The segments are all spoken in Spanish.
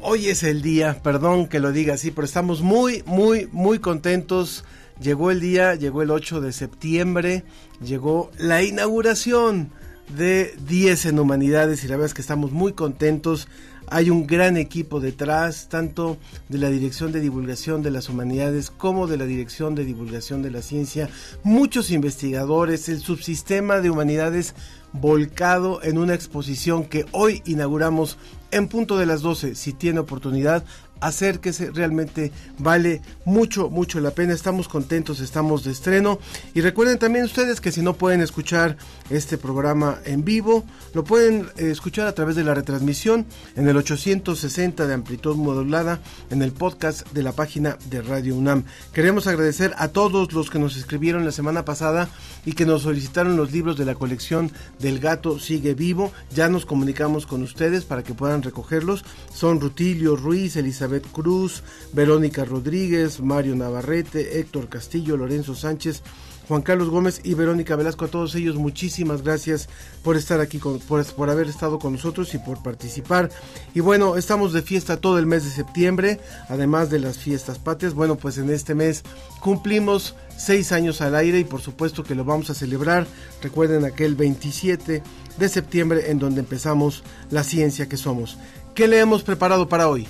hoy es el día, perdón que lo diga así, pero estamos muy, muy, muy contentos. Llegó el día, llegó el 8 de septiembre, llegó la inauguración de 10 en Humanidades y la verdad es que estamos muy contentos. Hay un gran equipo detrás, tanto de la Dirección de Divulgación de las Humanidades como de la Dirección de Divulgación de la Ciencia, muchos investigadores, el subsistema de humanidades volcado en una exposición que hoy inauguramos en punto de las 12, si tiene oportunidad, acérquese, realmente vale mucho, mucho la pena. Estamos contentos, estamos de estreno. Y recuerden también ustedes que si no pueden escuchar este programa en vivo, lo pueden eh, escuchar a través de la retransmisión en el 860 de amplitud modulada en el podcast de la página de Radio UNAM. Queremos agradecer a todos los que nos escribieron la semana pasada y que nos solicitaron los libros de la colección del gato sigue vivo. Ya nos comunicamos con ustedes para que puedan recogerlos. Son Rutilio Ruiz, Elizabeth Cruz, Verónica Rodríguez, Mario Navarrete, Héctor Castillo, Lorenzo Sánchez, Juan Carlos Gómez y Verónica Velasco. A todos ellos muchísimas gracias por estar aquí, por, por, haber estado con nosotros y por participar. Y bueno, estamos de fiesta todo el mes de septiembre, además de las fiestas patrias. Bueno, pues en este mes cumplimos seis años al aire y por supuesto que lo vamos a celebrar. Recuerden aquel 27 de septiembre en donde empezamos la ciencia que somos. ¿Qué le hemos preparado para hoy?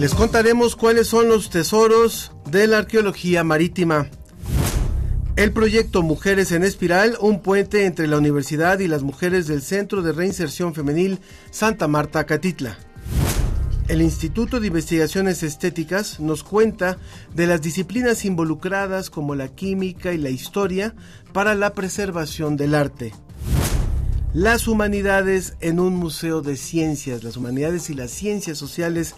Les contaremos cuáles son los tesoros de la arqueología marítima. El proyecto Mujeres en Espiral, un puente entre la universidad y las mujeres del Centro de Reinserción Femenil Santa Marta Catitla. El Instituto de Investigaciones Estéticas nos cuenta de las disciplinas involucradas como la química y la historia para la preservación del arte. Las humanidades en un museo de ciencias, las humanidades y las ciencias sociales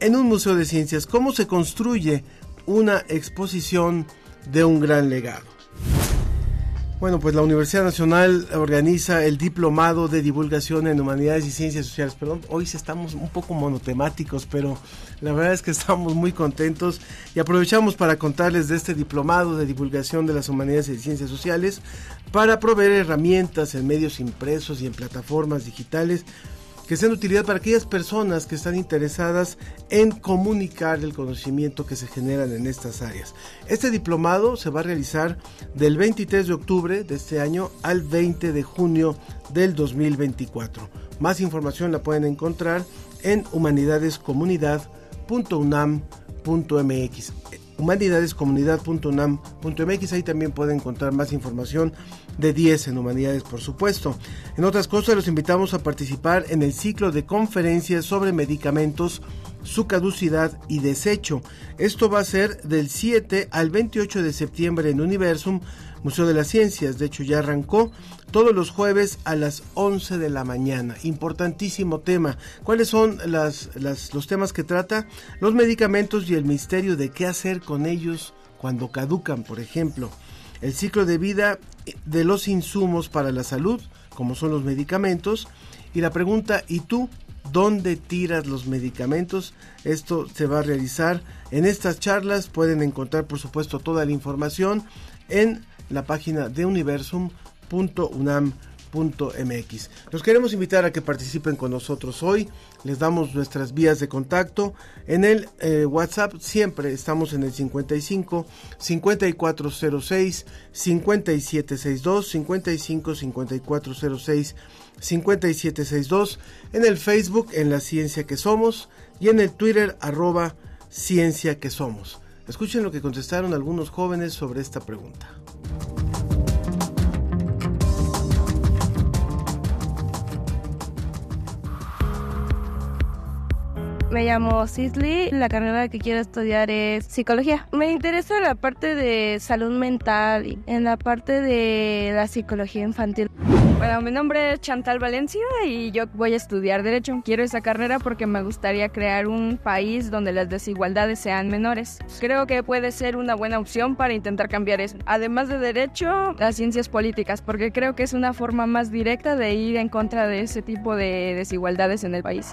en un museo de ciencias cómo se construye una exposición de un gran legado. Bueno, pues la Universidad Nacional organiza el Diplomado de Divulgación en Humanidades y Ciencias Sociales. Perdón, hoy estamos un poco monotemáticos, pero la verdad es que estamos muy contentos y aprovechamos para contarles de este Diplomado de Divulgación de las Humanidades y Ciencias Sociales para proveer herramientas en medios impresos y en plataformas digitales que sean de utilidad para aquellas personas que están interesadas en comunicar el conocimiento que se generan en estas áreas. Este diplomado se va a realizar del 23 de octubre de este año al 20 de junio del 2024. Más información la pueden encontrar en humanidadescomunidad.unam.mx humanidadescomunidad.unam.mx. Ahí también pueden encontrar más información de 10 en humanidades, por supuesto. En otras cosas, los invitamos a participar en el ciclo de conferencias sobre medicamentos, su caducidad y desecho. Esto va a ser del 7 al 28 de septiembre en Universum Museo de las Ciencias. De hecho, ya arrancó todos los jueves a las 11 de la mañana. Importantísimo tema. ¿Cuáles son las, los temas que trata? Los medicamentos y el misterio de qué hacer con ellos cuando caducan, por ejemplo. El ciclo de vida de los insumos para la salud, como son los medicamentos. Y la pregunta, ¿y tú dónde tiras los medicamentos? Esto se va a realizar en estas charlas. Pueden encontrar, por supuesto, toda la información en la página de universum.unam.mx. Los queremos invitar a que participen con nosotros hoy. Les damos nuestras vías de contacto. En el eh, WhatsApp siempre estamos en el 55 5406 5762 55 5406 5762 en el Facebook en la ciencia que somos y en el Twitter arroba ciencia que somos. Escuchen lo que contestaron algunos jóvenes sobre esta pregunta. Me llamo Sisley, la carrera que quiero estudiar es psicología. Me interesa la parte de salud mental y en la parte de la psicología infantil. Bueno, mi nombre es Chantal Valencia y yo voy a estudiar Derecho. Quiero esa carrera porque me gustaría crear un país donde las desigualdades sean menores. Creo que puede ser una buena opción para intentar cambiar eso. Además de Derecho, las ciencias políticas, porque creo que es una forma más directa de ir en contra de ese tipo de desigualdades en el país.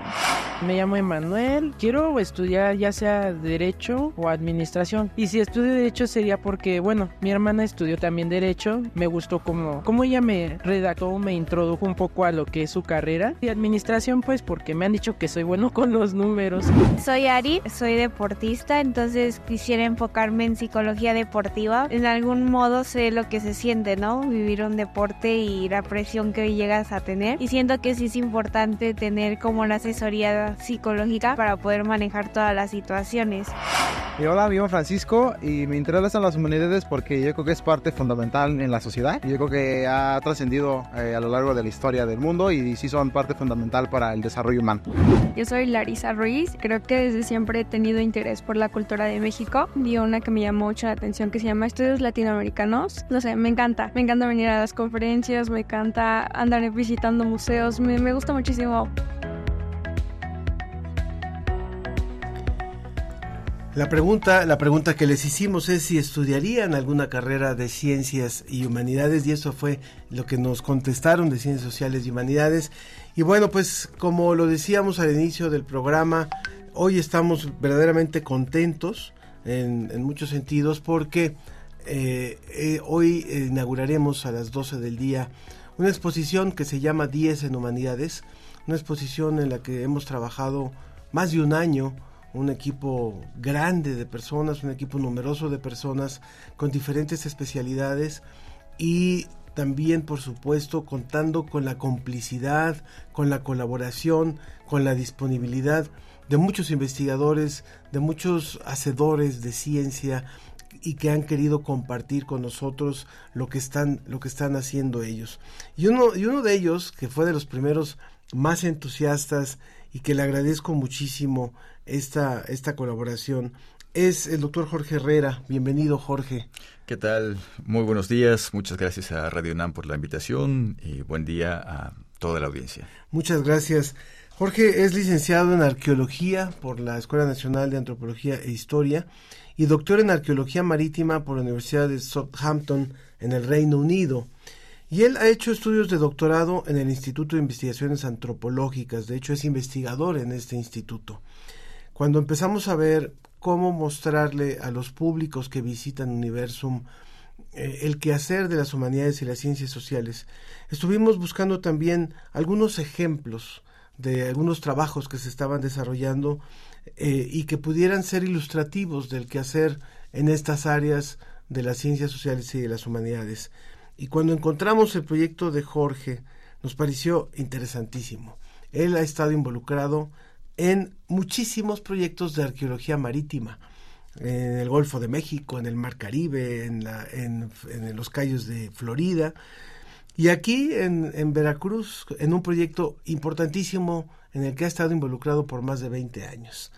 Me llamo Emanuel. Quiero estudiar ya sea Derecho o Administración. Y si estudio Derecho sería porque, bueno, mi hermana estudió también Derecho. Me gustó como, como ella me redactó me introdujo un poco a lo que es su carrera. Y administración, pues porque me han dicho que soy bueno con los números. Soy Ari, soy deportista, entonces quisiera enfocarme en psicología deportiva. En algún modo sé lo que se siente, ¿no? Vivir un deporte y la presión que llegas a tener. Y siento que sí es importante tener como la asesoría psicológica para poder manejar todas las situaciones. Y hola, me llamo Francisco y me interesan las humanidades porque yo creo que es parte fundamental en la sociedad. Yo creo que ha trascendido eh, a lo largo de la historia del mundo y sí son parte fundamental para el desarrollo humano. Yo soy Larisa Ruiz, creo que desde siempre he tenido interés por la cultura de México. Vi una que me llamó mucho la atención que se llama Estudios Latinoamericanos. No sé, me encanta, me encanta venir a las conferencias, me encanta andar visitando museos, me, me gusta muchísimo La pregunta, la pregunta que les hicimos es si estudiarían alguna carrera de ciencias y humanidades y eso fue lo que nos contestaron de ciencias sociales y humanidades. Y bueno, pues como lo decíamos al inicio del programa, hoy estamos verdaderamente contentos en, muchos sentidos porque eh, eh, hoy inauguraremos a las 12 del día una exposición que se llama 10 en humanidades, una exposición en la que hemos trabajado más de un año un equipo grande de personas, un equipo numeroso de personas con diferentes especialidades y también, por supuesto, contando con la complicidad, con la colaboración, con la disponibilidad de muchos investigadores, de muchos hacedores de ciencia y que han querido compartir con nosotros lo que están, lo que están haciendo ellos. Y uno, y uno de ellos, que fue de los primeros más entusiastas y que le agradezco muchísimo esta, esta colaboración es el doctor Jorge Herrera. Bienvenido, Jorge. ¿Qué tal? Muy buenos días. Muchas gracias a Radio UNAM por la invitación y buen día a toda la audiencia. Muchas gracias. Jorge es licenciado en Arqueología por la Escuela Nacional de Antropología e Historia y doctor en Arqueología Marítima por la Universidad de Southampton en el Reino Unido. Y él ha hecho estudios de doctorado en el Instituto de Investigaciones Antropológicas, de hecho es investigador en este instituto. Cuando empezamos a ver cómo mostrarle a los públicos que visitan Universum eh, el quehacer de las humanidades y las ciencias sociales, estuvimos buscando también algunos ejemplos de algunos trabajos que se estaban desarrollando eh, y que pudieran ser ilustrativos del quehacer en estas áreas de las ciencias sociales y de las humanidades. Y cuando encontramos el proyecto de Jorge, nos pareció interesantísimo. Él ha estado involucrado en muchísimos proyectos de arqueología marítima, en el Golfo de México, en el Mar Caribe, en, en, los cayos de Florida, y aquí en, en, Veracruz, en un proyecto importantísimo en el que ha estado involucrado por más de 20 años.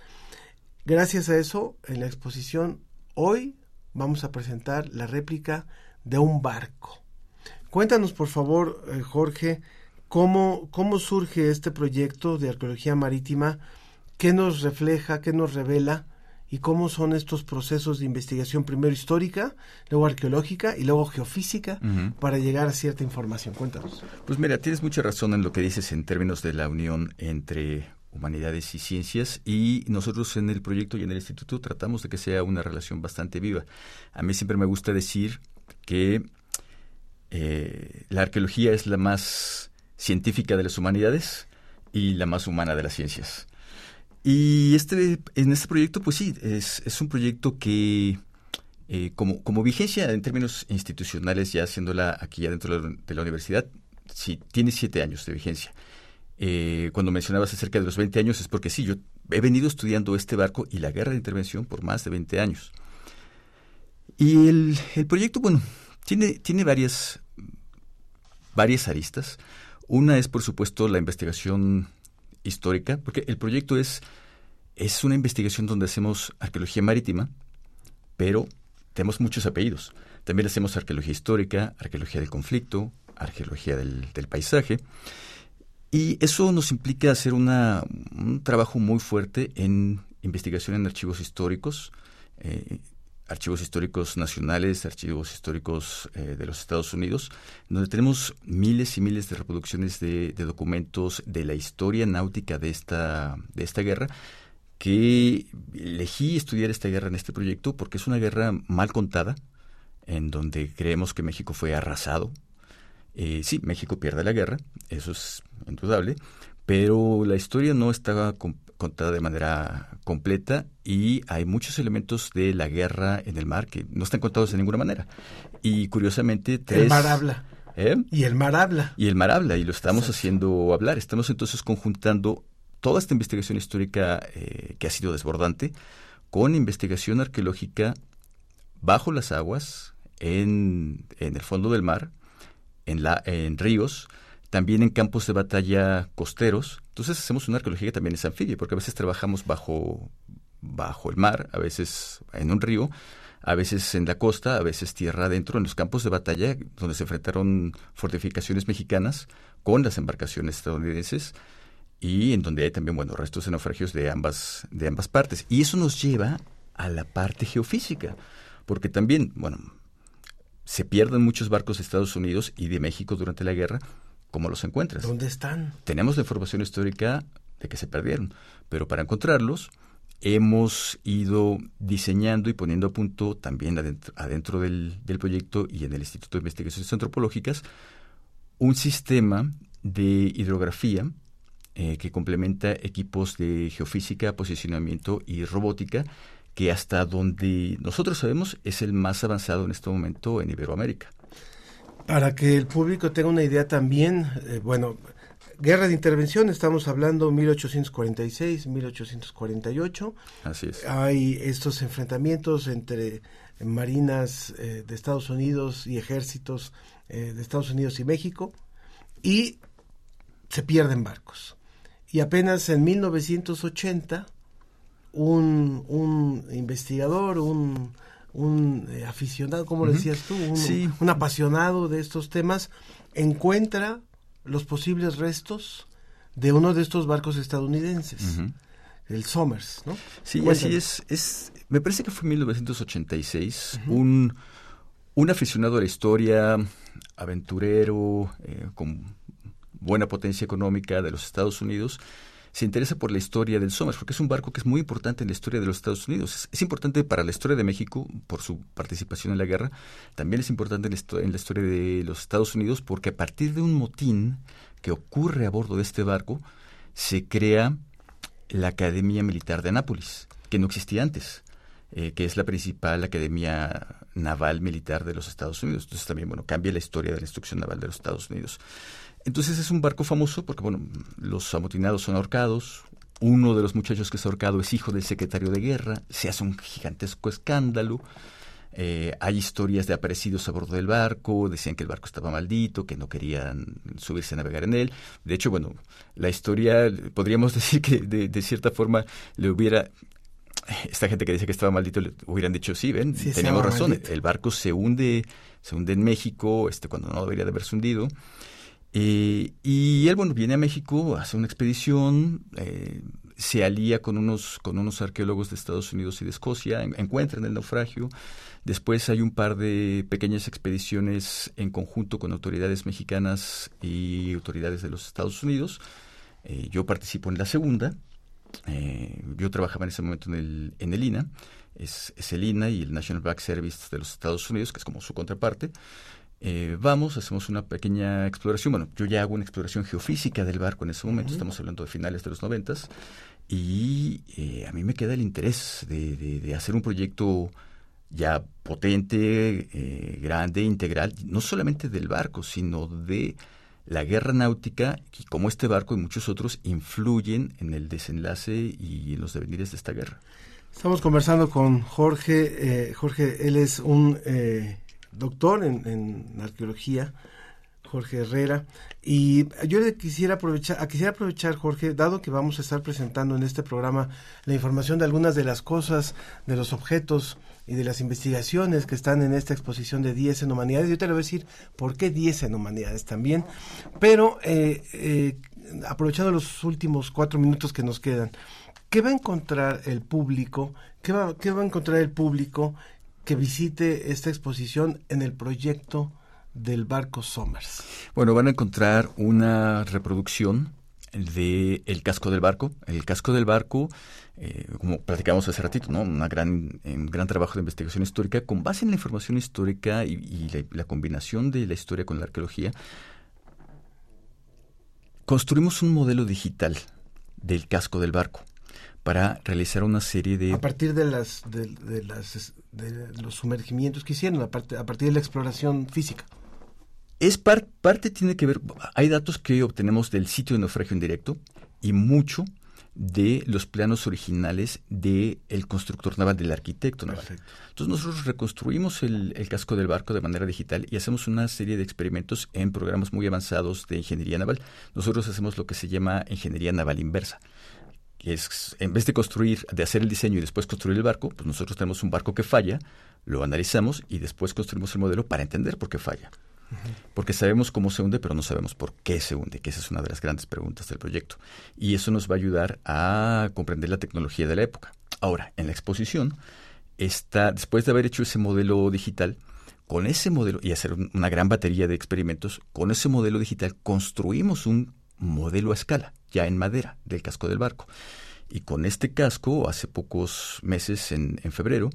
Gracias a eso, en la exposición, hoy vamos a presentar la réplica de un barco. Cuéntanos, por favor, eh, Jorge, ¿Cómo, ¿Cómo surge este proyecto de arqueología marítima? ¿Qué nos refleja, qué nos revela? ¿Y cómo son estos procesos de investigación, primero histórica, luego arqueológica y luego geofísica, para llegar a cierta información? Cuéntanos. Pues mira, tienes mucha razón en lo que dices en términos de la unión entre humanidades y ciencias y nosotros en el proyecto y en el instituto tratamos de que sea una relación bastante viva. A mí siempre me gusta decir que eh, la arqueología es la más científica de las humanidades y la más humana de las ciencias. Y este, en este proyecto, pues sí, es, es un proyecto que, eh, como, como vigencia en términos institucionales, ya haciéndola aquí adentro de la universidad, sí, tiene siete años de vigencia. Eh, cuando mencionabas acerca de los 20 años, es porque sí, yo he venido estudiando este barco y la guerra de intervención por más de 20 años. Y el, el proyecto, bueno, tiene, tiene varias, varias aristas. Una es, por supuesto, la investigación histórica, porque el proyecto es, es una investigación donde hacemos arqueología marítima, pero tenemos muchos apellidos. También hacemos arqueología histórica, arqueología del conflicto, arqueología del, paisaje. Y eso nos implica hacer un trabajo muy fuerte en investigación en archivos históricos, eh, archivos históricos nacionales, archivos históricos eh, de los Estados Unidos, donde tenemos miles y miles de reproducciones de, documentos de la historia náutica de esta, de esta guerra, que elegí estudiar esta guerra en este proyecto porque es una guerra mal contada, en donde creemos que México fue arrasado. Eh, sí, México pierde la guerra, eso es indudable, pero la historia no estaba contada de manera completa y hay muchos elementos de la guerra en el mar que no están contados de ninguna manera. Y curiosamente, tres... El mar habla. ¿Eh? Y el mar habla. Y el mar habla, y lo estamos haciendo hablar. Estamos entonces conjuntando toda esta investigación histórica eh, que ha sido desbordante con investigación arqueológica bajo las aguas, en, en el fondo del mar, en, la, en ríos, también en campos de batalla costeros. Entonces hacemos una arqueología que también es anfibia, porque a veces trabajamos bajo, bajo el mar, a veces en un río, a veces en la costa, a veces tierra adentro, en los campos de batalla donde se enfrentaron fortificaciones mexicanas con las embarcaciones estadounidenses y en donde hay también, bueno, restos de naufragios de ambas, de ambas partes. Y eso nos lleva a la parte geofísica, porque también, bueno, se pierden muchos barcos de Estados Unidos y de México durante la guerra, ¿Cómo los encuentras? ¿Dónde están? Tenemos la información histórica de que se perdieron, pero para encontrarlos hemos ido diseñando y poniendo a punto también adentro, del, proyecto y en el Instituto de Investigaciones Antropológicas un sistema de hidrografía eh, que complementa equipos de geofísica, posicionamiento y robótica que hasta donde nosotros sabemos es el más avanzado en este momento en Iberoamérica. Para que el público tenga una idea también, eh, bueno, guerra de intervención, estamos hablando 1846, 1848. Así es. Hay estos enfrentamientos entre marinas eh, de Estados Unidos y ejércitos eh, de Estados Unidos y México y se pierden barcos. Y apenas en 1980 un, un investigador, un un eh, aficionado, como lo decías tú, un, apasionado de estos temas, encuentra los posibles restos de uno de estos barcos estadounidenses, el Somers, ¿no? Sí, así es, es. Me parece que fue en 1986, un, un aficionado a la historia, aventurero, eh, con buena potencia económica de los Estados Unidos, se interesa por la historia del Somers, porque es un barco que es muy importante en la historia de los Estados Unidos. Es, importante para la historia de México por su participación en la guerra, también es importante en la, historia de los Estados Unidos porque a partir de un motín que ocurre a bordo de este barco, se crea la Academia Militar de Nápoles, que no existía antes. Eh, que es la principal academia naval militar de los Estados Unidos. Entonces también, bueno, cambia la historia de la instrucción naval de los Estados Unidos. Entonces es un barco famoso porque, bueno, los amotinados son ahorcados, uno de los muchachos que es ahorcado es hijo del secretario de guerra, se hace un gigantesco escándalo, eh, hay historias de aparecidos a bordo del barco, decían que el barco estaba maldito, que no querían subirse a navegar en él. De hecho, bueno, la historia, podríamos decir que de, cierta forma le hubiera... Esta gente que dice que estaba maldito le hubieran dicho, sí, ven, teníamos razón, el barco se hunde, se hunde en México, este, cuando no debería de haberse hundido. Eh, y él, bueno, viene a México, hace una expedición, eh, se alía con unos, con unos arqueólogos de Estados Unidos y de Escocia, encuentran el naufragio. Después hay un par de pequeñas expediciones en conjunto con autoridades mexicanas y autoridades de los Estados Unidos. Eh, yo participo en la segunda. yo trabajaba en ese momento en el, en el INA. Es, es el INA y el National Black Service de los Estados Unidos, que es como su contraparte. Eh, vamos, hacemos una pequeña exploración. Bueno, yo ya hago una exploración geofísica del barco en ese momento, estamos hablando de finales de los noventas, y eh, a mí me queda el interés de, hacer un proyecto ya potente, eh, grande, integral, no solamente del barco, sino de la guerra náutica y cómo este barco y muchos otros influyen en el desenlace y en los devenires de esta guerra. Estamos conversando con Jorge. Jorge, él es un doctor en, arqueología. Jorge Herrera. Y yo le quisiera aprovechar, quisiera aprovechar, Jorge, dado que vamos a estar presentando en este programa la información de algunas de las cosas, de los objetos y de las investigaciones que están en esta exposición de 10 en humanidades. Yo te lo voy a decir por qué 10 en humanidades también. Pero eh, eh, aprovechando los últimos cuatro minutos que nos quedan, ¿qué va a encontrar el público? ¿Qué va, qué va a encontrar el público que visite esta exposición en el proyecto del barco Somers? Bueno, van a encontrar una reproducción de el casco del barco. El casco del barco, eh, como platicamos hace ratito, ¿no? Gran, un gran trabajo de investigación histórica con base en la información histórica y, la, combinación de la historia con la arqueología. Construimos un modelo digital del casco del barco para realizar una serie de... A partir de, las, de, las, de los sumergimientos que hicieron, a, a partir de la exploración física. Es parte tiene que ver, hay datos que obtenemos del sitio de naufragio en directo y mucho de los planos originales del el constructor naval, del arquitecto naval. Entonces nosotros reconstruimos el, casco del barco de manera digital y hacemos una serie de experimentos en programas muy avanzados de ingeniería naval. Nosotros hacemos lo que se llama ingeniería naval inversa. Que es, en vez de construir, de hacer el diseño y después construir el barco, pues nosotros tenemos un barco que falla, lo analizamos y después construimos el modelo para entender por qué falla. Porque sabemos cómo se hunde, pero no sabemos por qué se hunde, que esa es una de las grandes preguntas del proyecto. Y eso nos va a ayudar a comprender la tecnología de la época. Ahora, en la exposición, está, después de haber hecho ese modelo digital, con ese modelo, y hacer una gran batería de experimentos, con ese modelo digital construimos un modelo a escala, ya en madera, del casco del barco. Y con este casco, hace pocos meses, en, en febrero,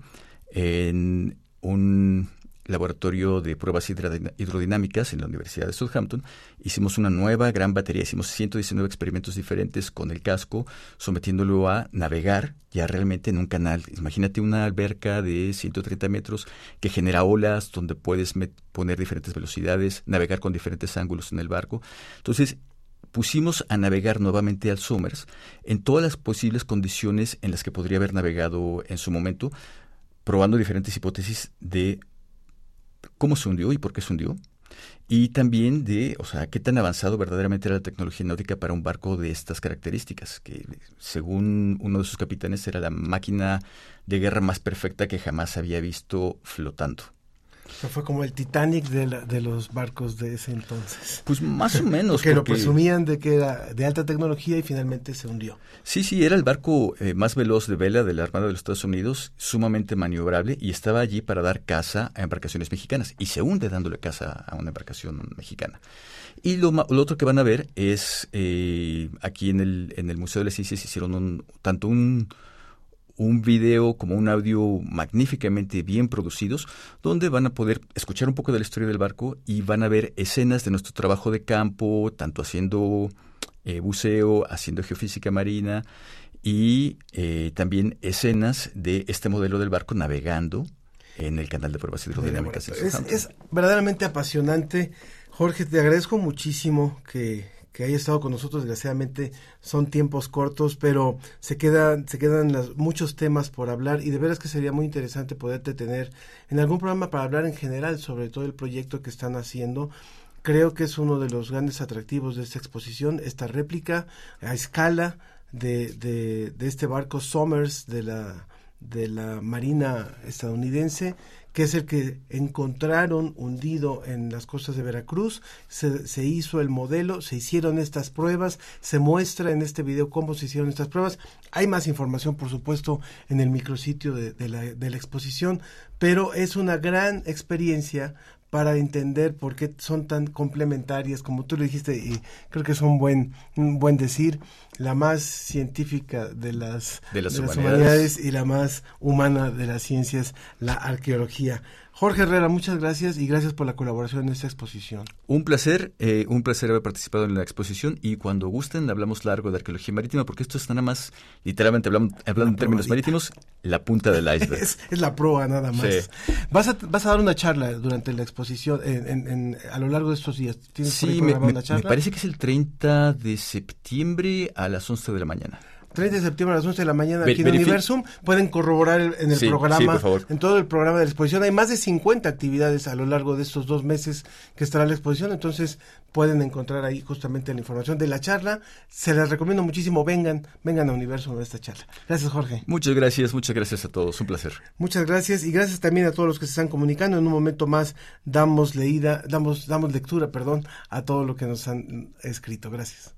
en un laboratorio de pruebas hidrodinámicas en la Universidad de Southampton, hicimos una nueva gran batería, hicimos 119 experimentos diferentes con el casco, sometiéndolo a navegar ya realmente en un canal. Imagínate una alberca de 130 metros que genera olas donde puedes poner diferentes velocidades, navegar con diferentes ángulos en el barco. Entonces, pusimos a navegar nuevamente al Somers en todas las posibles condiciones en las que podría haber navegado en su momento, probando diferentes hipótesis de cómo se hundió y por qué se hundió. Y también de, o sea, qué tan avanzado verdaderamente era la tecnología náutica para un barco de estas características, que según uno de sus capitanes era la máquina de guerra más perfecta que jamás había visto flotando fue como el Titanic de, de, los barcos de ese entonces. Pues más o menos. que lo presumían de que era de alta tecnología y finalmente se hundió. Sí, sí, era el barco eh, más veloz de vela de la Armada de los Estados Unidos, sumamente maniobrable y estaba allí para dar caza a embarcaciones mexicanas. Y se hunde dándole caza a una embarcación mexicana. Y lo, lo otro que van a ver es, eh, aquí en el, en el Museo de las Ciencias hicieron un, tanto un un video como un audio magníficamente bien producidos, donde van a poder escuchar un poco de la historia del barco y van a ver escenas de nuestro trabajo de campo, tanto haciendo eh, buceo, haciendo geofísica marina y eh, también escenas de este modelo del barco navegando en el canal de pruebas hidrodinámicas. Es, es verdaderamente apasionante. Jorge, te agradezco muchísimo que, que haya estado con nosotros. Desgraciadamente son tiempos cortos, pero se quedan, se quedan muchos temas por hablar y de veras que sería muy interesante poderte tener en algún programa para hablar en general sobre todo el proyecto que están haciendo. Creo que es uno de los grandes atractivos de esta exposición, esta réplica a escala de, de, de este barco Somers de la, de la Marina estadounidense que es el que encontraron hundido en las costas de Veracruz. Se, se, hizo el modelo, se hicieron estas pruebas, se muestra en este video cómo se hicieron estas pruebas. Hay más información, por supuesto, en el micrositio de, de, la, de la exposición, pero es una gran experiencia para entender por qué son tan complementarias, como tú lo dijiste, y creo que es un buen, un buen decir, la más científica de las, de las, humanidades. y la más humana de las ciencias, la arqueología. Jorge Herrera, muchas gracias y gracias por la colaboración en esta exposición. Un placer, eh, un placer haber participado en la exposición y cuando gusten hablamos largo de arqueología marítima porque esto es nada más, literalmente hablando, hablando en términos marítimos, la punta del iceberg. es, la proa nada más. ¿Vas, a, ¿Vas a dar una charla durante la exposición en, a lo largo de estos días? sí, me, una charla? me parece que es el 30 de septiembre a las 11 de la mañana. 30 de septiembre a las 11 de la mañana Ver- aquí en Universum. Pueden corroborar el- en el Sí, programa, en todo el programa de la exposición. Hay más de 50 actividades a lo largo de estos dos meses que estará la exposición, entonces pueden encontrar ahí justamente la información de la charla. Se les recomiendo muchísimo, vengan, vengan a Universum a esta charla. Gracias, Jorge. Muchas gracias, muchas gracias a todos. Un placer. Muchas gracias y gracias también a todos los que se están comunicando. En un momento más damos leída, damos, damos lectura, perdón, a todo lo que nos han escrito. Gracias.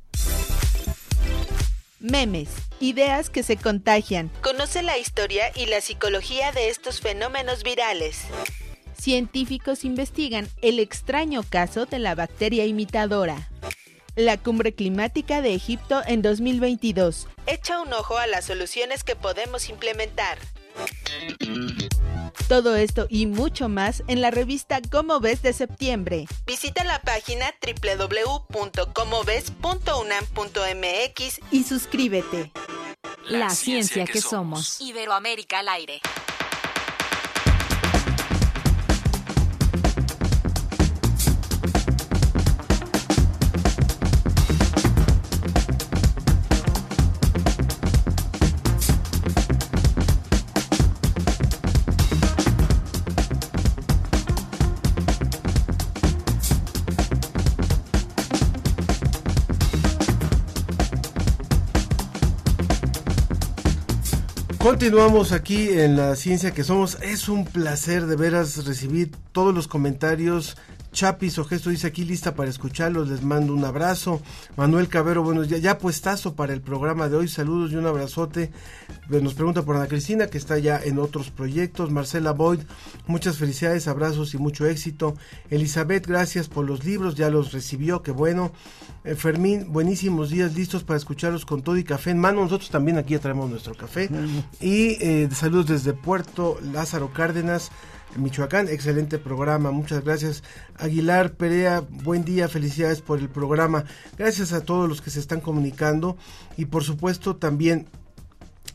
Memes, ideas que se contagian. Conoce la historia y la psicología de estos fenómenos virales. Científicos investigan el extraño caso de la bacteria imitadora. La cumbre climática de Egipto en 2022. Echa un ojo a las soluciones que podemos implementar. Todo esto y mucho más en la revista Cómo ves de septiembre. Visita la página www.comoves.unam.mx y suscríbete. La ciencia que somos. Iberoamérica al aire. Continuamos aquí en la ciencia que somos. Es un placer de veras recibir todos los comentarios. Chapis o Gesto dice aquí lista para escucharlos, les mando un abrazo. Manuel Cabero, bueno, ya, ya puestazo para el programa de hoy, saludos y un abrazote. Eh, Nos pregunta por Ana Cristina, que está ya en otros proyectos. Marcela Boyd, muchas felicidades, abrazos y mucho éxito. Elizabeth, gracias por los libros, ya los recibió, qué bueno. Eh, Fermín, buenísimos días, listos para escucharlos con todo y café en mano. Nosotros también aquí ya traemos nuestro café. Y eh, saludos desde Puerto Lázaro Cárdenas. Michoacán, excelente programa, muchas gracias. Aguilar Perea, buen día, felicidades por el programa. Gracias a todos los que se están comunicando y por supuesto también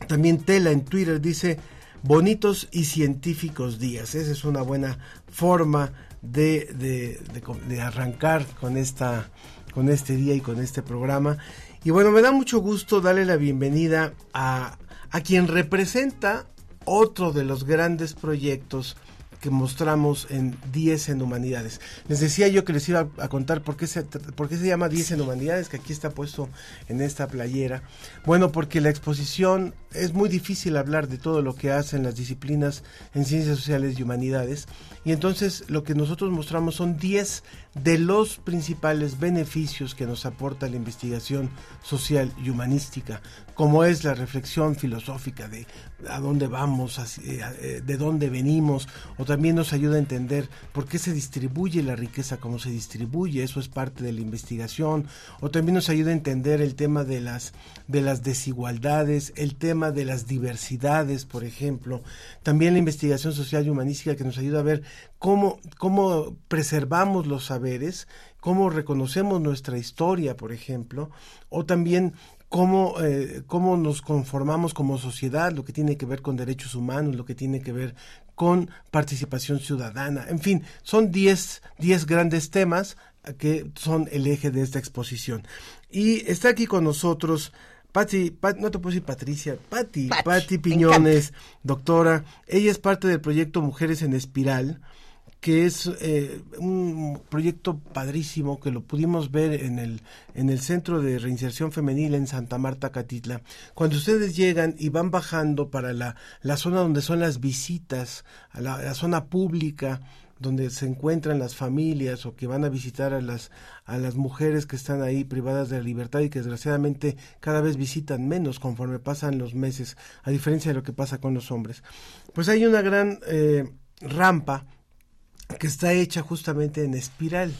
también Tela en Twitter dice bonitos y científicos días. Esa es una buena forma de, de, arrancar con esta con este día y con este programa. Y bueno, me da mucho gusto darle la bienvenida a, a quien representa otro de los grandes proyectos que mostramos en 10 en Humanidades. Les decía yo que les iba a contar por qué se, por qué se llama 10 en Humanidades, que aquí está puesto en esta playera. Bueno, porque la exposición es muy difícil hablar de todo lo que hacen las disciplinas en ciencias sociales y humanidades. Y entonces lo que nosotros mostramos son 10 de los principales beneficios que nos aporta la investigación social y humanística, como es la reflexión filosófica de a dónde vamos, de dónde venimos, o también nos ayuda a entender por qué se distribuye la riqueza, cómo se distribuye, eso es parte de la investigación, o también nos ayuda a entender el tema de las, de las desigualdades, el tema de las diversidades, por ejemplo, también la investigación social y humanística que nos ayuda a ver cómo, cómo preservamos los saberes, cómo reconocemos nuestra historia, por ejemplo, o también cómo, eh, cómo nos conformamos como sociedad, lo que tiene que ver con derechos humanos, lo que tiene que ver con participación ciudadana. En fin, son 10 grandes temas que son el eje de esta exposición. Y está aquí con nosotros Patti, Pat, no te puedo decir Patricia, Patti, Patti Piñones, doctora. Ella es parte del proyecto Mujeres en Espiral, que es eh, un proyecto padrísimo que lo pudimos ver en el, en el Centro de Reinserción Femenil en Santa Marta, Catitla. Cuando ustedes llegan y van bajando para la, la zona donde son las visitas, a la, la zona pública, donde se encuentran las familias o que van a visitar a las a las mujeres que están ahí privadas de la libertad y que desgraciadamente cada vez visitan menos conforme pasan los meses, a diferencia de lo que pasa con los hombres. Pues hay una gran eh, rampa que está hecha justamente en espiral.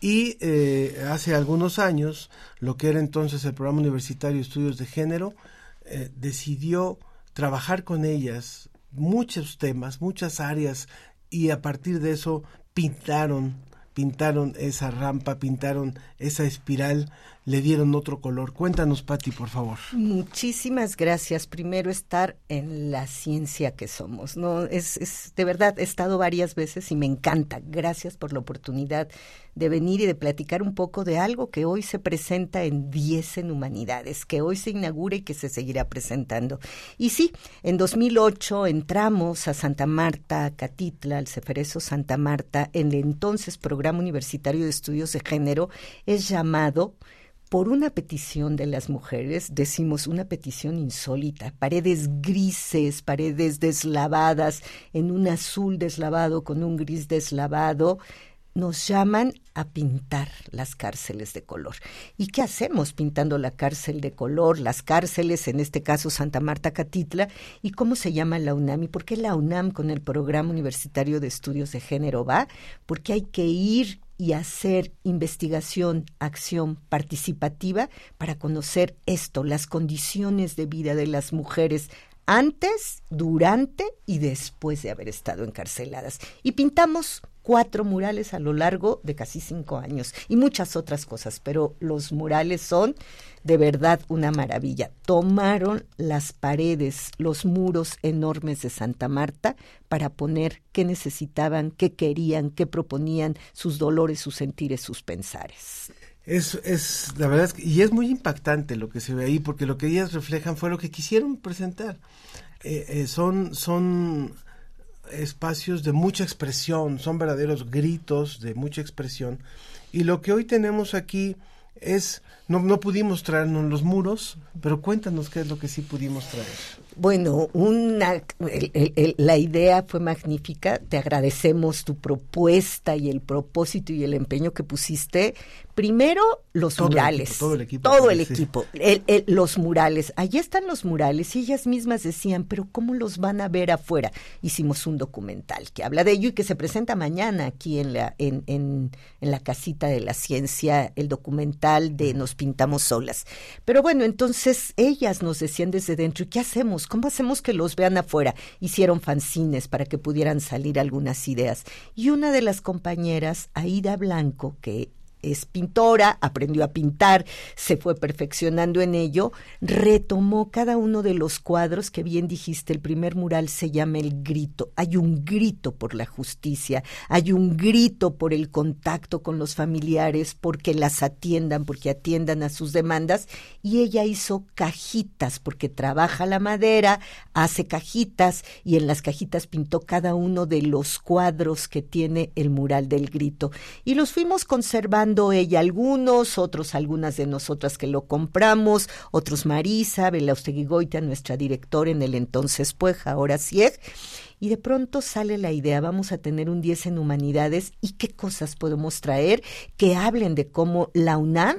Y eh, hace algunos años, lo que era entonces el programa universitario de estudios de género, eh, decidió trabajar con ellas muchos temas, muchas áreas, y a partir de eso pintaron pintaron esa rampa, pintaron esa espiral, le dieron otro color. Cuéntanos, Patti, por favor. Muchísimas gracias. Primero estar en la ciencia que somos. No es, es de verdad he estado varias veces y me encanta. Gracias por la oportunidad de venir y de platicar un poco de algo que hoy se presenta en 10 en Humanidades, que hoy se inaugura y que se seguirá presentando. Y sí, en 2008 entramos a Santa Marta, a Catitla, al Ceferezo Santa Marta, en el entonces Programa Universitario de Estudios de Género, es llamado por una petición de las mujeres, decimos una petición insólita, paredes grises, paredes deslavadas, en un azul deslavado con un gris deslavado, nos llaman a pintar las cárceles de color. ¿Y qué hacemos pintando la cárcel de color, las cárceles, en este caso Santa Marta Catitla? ¿Y cómo se llama la UNAM? ¿Y por qué la UNAM con el Programa Universitario de Estudios de Género va? Porque hay que ir y hacer investigación, acción participativa para conocer esto, las condiciones de vida de las mujeres antes, durante y después de haber estado encarceladas. Y pintamos cuatro murales a lo largo de casi cinco años y muchas otras cosas, pero los murales son de verdad una maravilla. Tomaron las paredes, los muros enormes de Santa Marta para poner qué necesitaban, qué querían, qué proponían, sus dolores, sus sentires, sus pensares. Es, es, la verdad, y es muy impactante lo que se ve ahí, porque lo que ellas reflejan fue lo que quisieron presentar. Eh, eh, son, son espacios de mucha expresión, son verdaderos gritos de mucha expresión. Y lo que hoy tenemos aquí es, no, no pudimos traernos los muros, pero cuéntanos qué es lo que sí pudimos traer. Bueno, una, la idea fue magnífica, te agradecemos tu propuesta y el propósito y el empeño que pusiste. Primero, los murales. todo el equipo. Todo el equipo. los murales. Allí están los murales y ellas mismas decían, pero ¿cómo los van a ver afuera? Hicimos un documental que habla de ello y que se presenta mañana aquí en la, en, en, en la casita de la ciencia, el documental de Nos Pintamos Solas. Pero bueno, entonces ellas nos decían desde dentro, ¿y qué hacemos? ¿Cómo hacemos que los vean afuera? Hicieron fanzines para que pudieran salir algunas ideas. Y una de las compañeras, Aida Blanco, que es pintora, aprendió a pintar, se fue perfeccionando en ello, retomó cada uno de los cuadros que bien dijiste, el primer mural se llama El Grito. Hay un grito por la justicia, hay un grito por el contacto con los familiares, porque las atiendan, porque atiendan a sus demandas, y ella hizo cajitas, porque trabaja la madera, hace cajitas, y en las cajitas pintó cada uno de los cuadros que tiene el mural del grito. Y los fuimos conservando ella algunos, otros algunas de nosotras que lo compramos, otros Marisa, Belaustegui nuestra directora en el entonces Pueja, ahora CIEG. Y de pronto sale la idea, vamos a tener un 10 en humanidades y qué cosas podemos traer que hablen de cómo la UNAM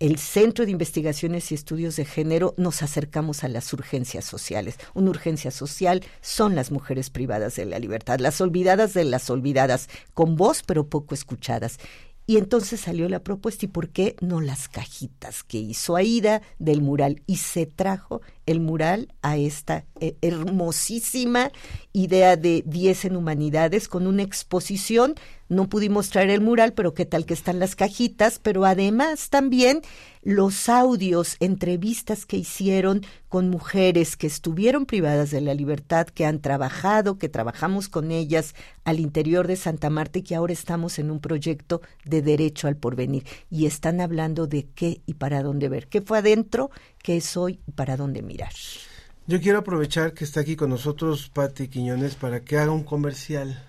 el Centro de Investigaciones y Estudios de Género nos acercamos a las urgencias sociales. Una urgencia social son las mujeres privadas de la libertad, las olvidadas de las olvidadas, con voz pero poco escuchadas. Y entonces salió la propuesta, ¿y por qué no las cajitas que hizo Aida del mural? Y se trajo el mural a esta eh, hermosísima idea de 10 en humanidades con una exposición. No pudimos traer el mural, pero qué tal que están las cajitas, pero además también los audios, entrevistas que hicieron con mujeres que estuvieron privadas de la libertad, que han trabajado, que trabajamos con ellas al interior de Santa Marta y que ahora estamos en un proyecto de derecho al porvenir. Y están hablando de qué y para dónde ver, qué fue adentro, qué es hoy y para dónde mirar. Yo quiero aprovechar que está aquí con nosotros Patti Quiñones para que haga un comercial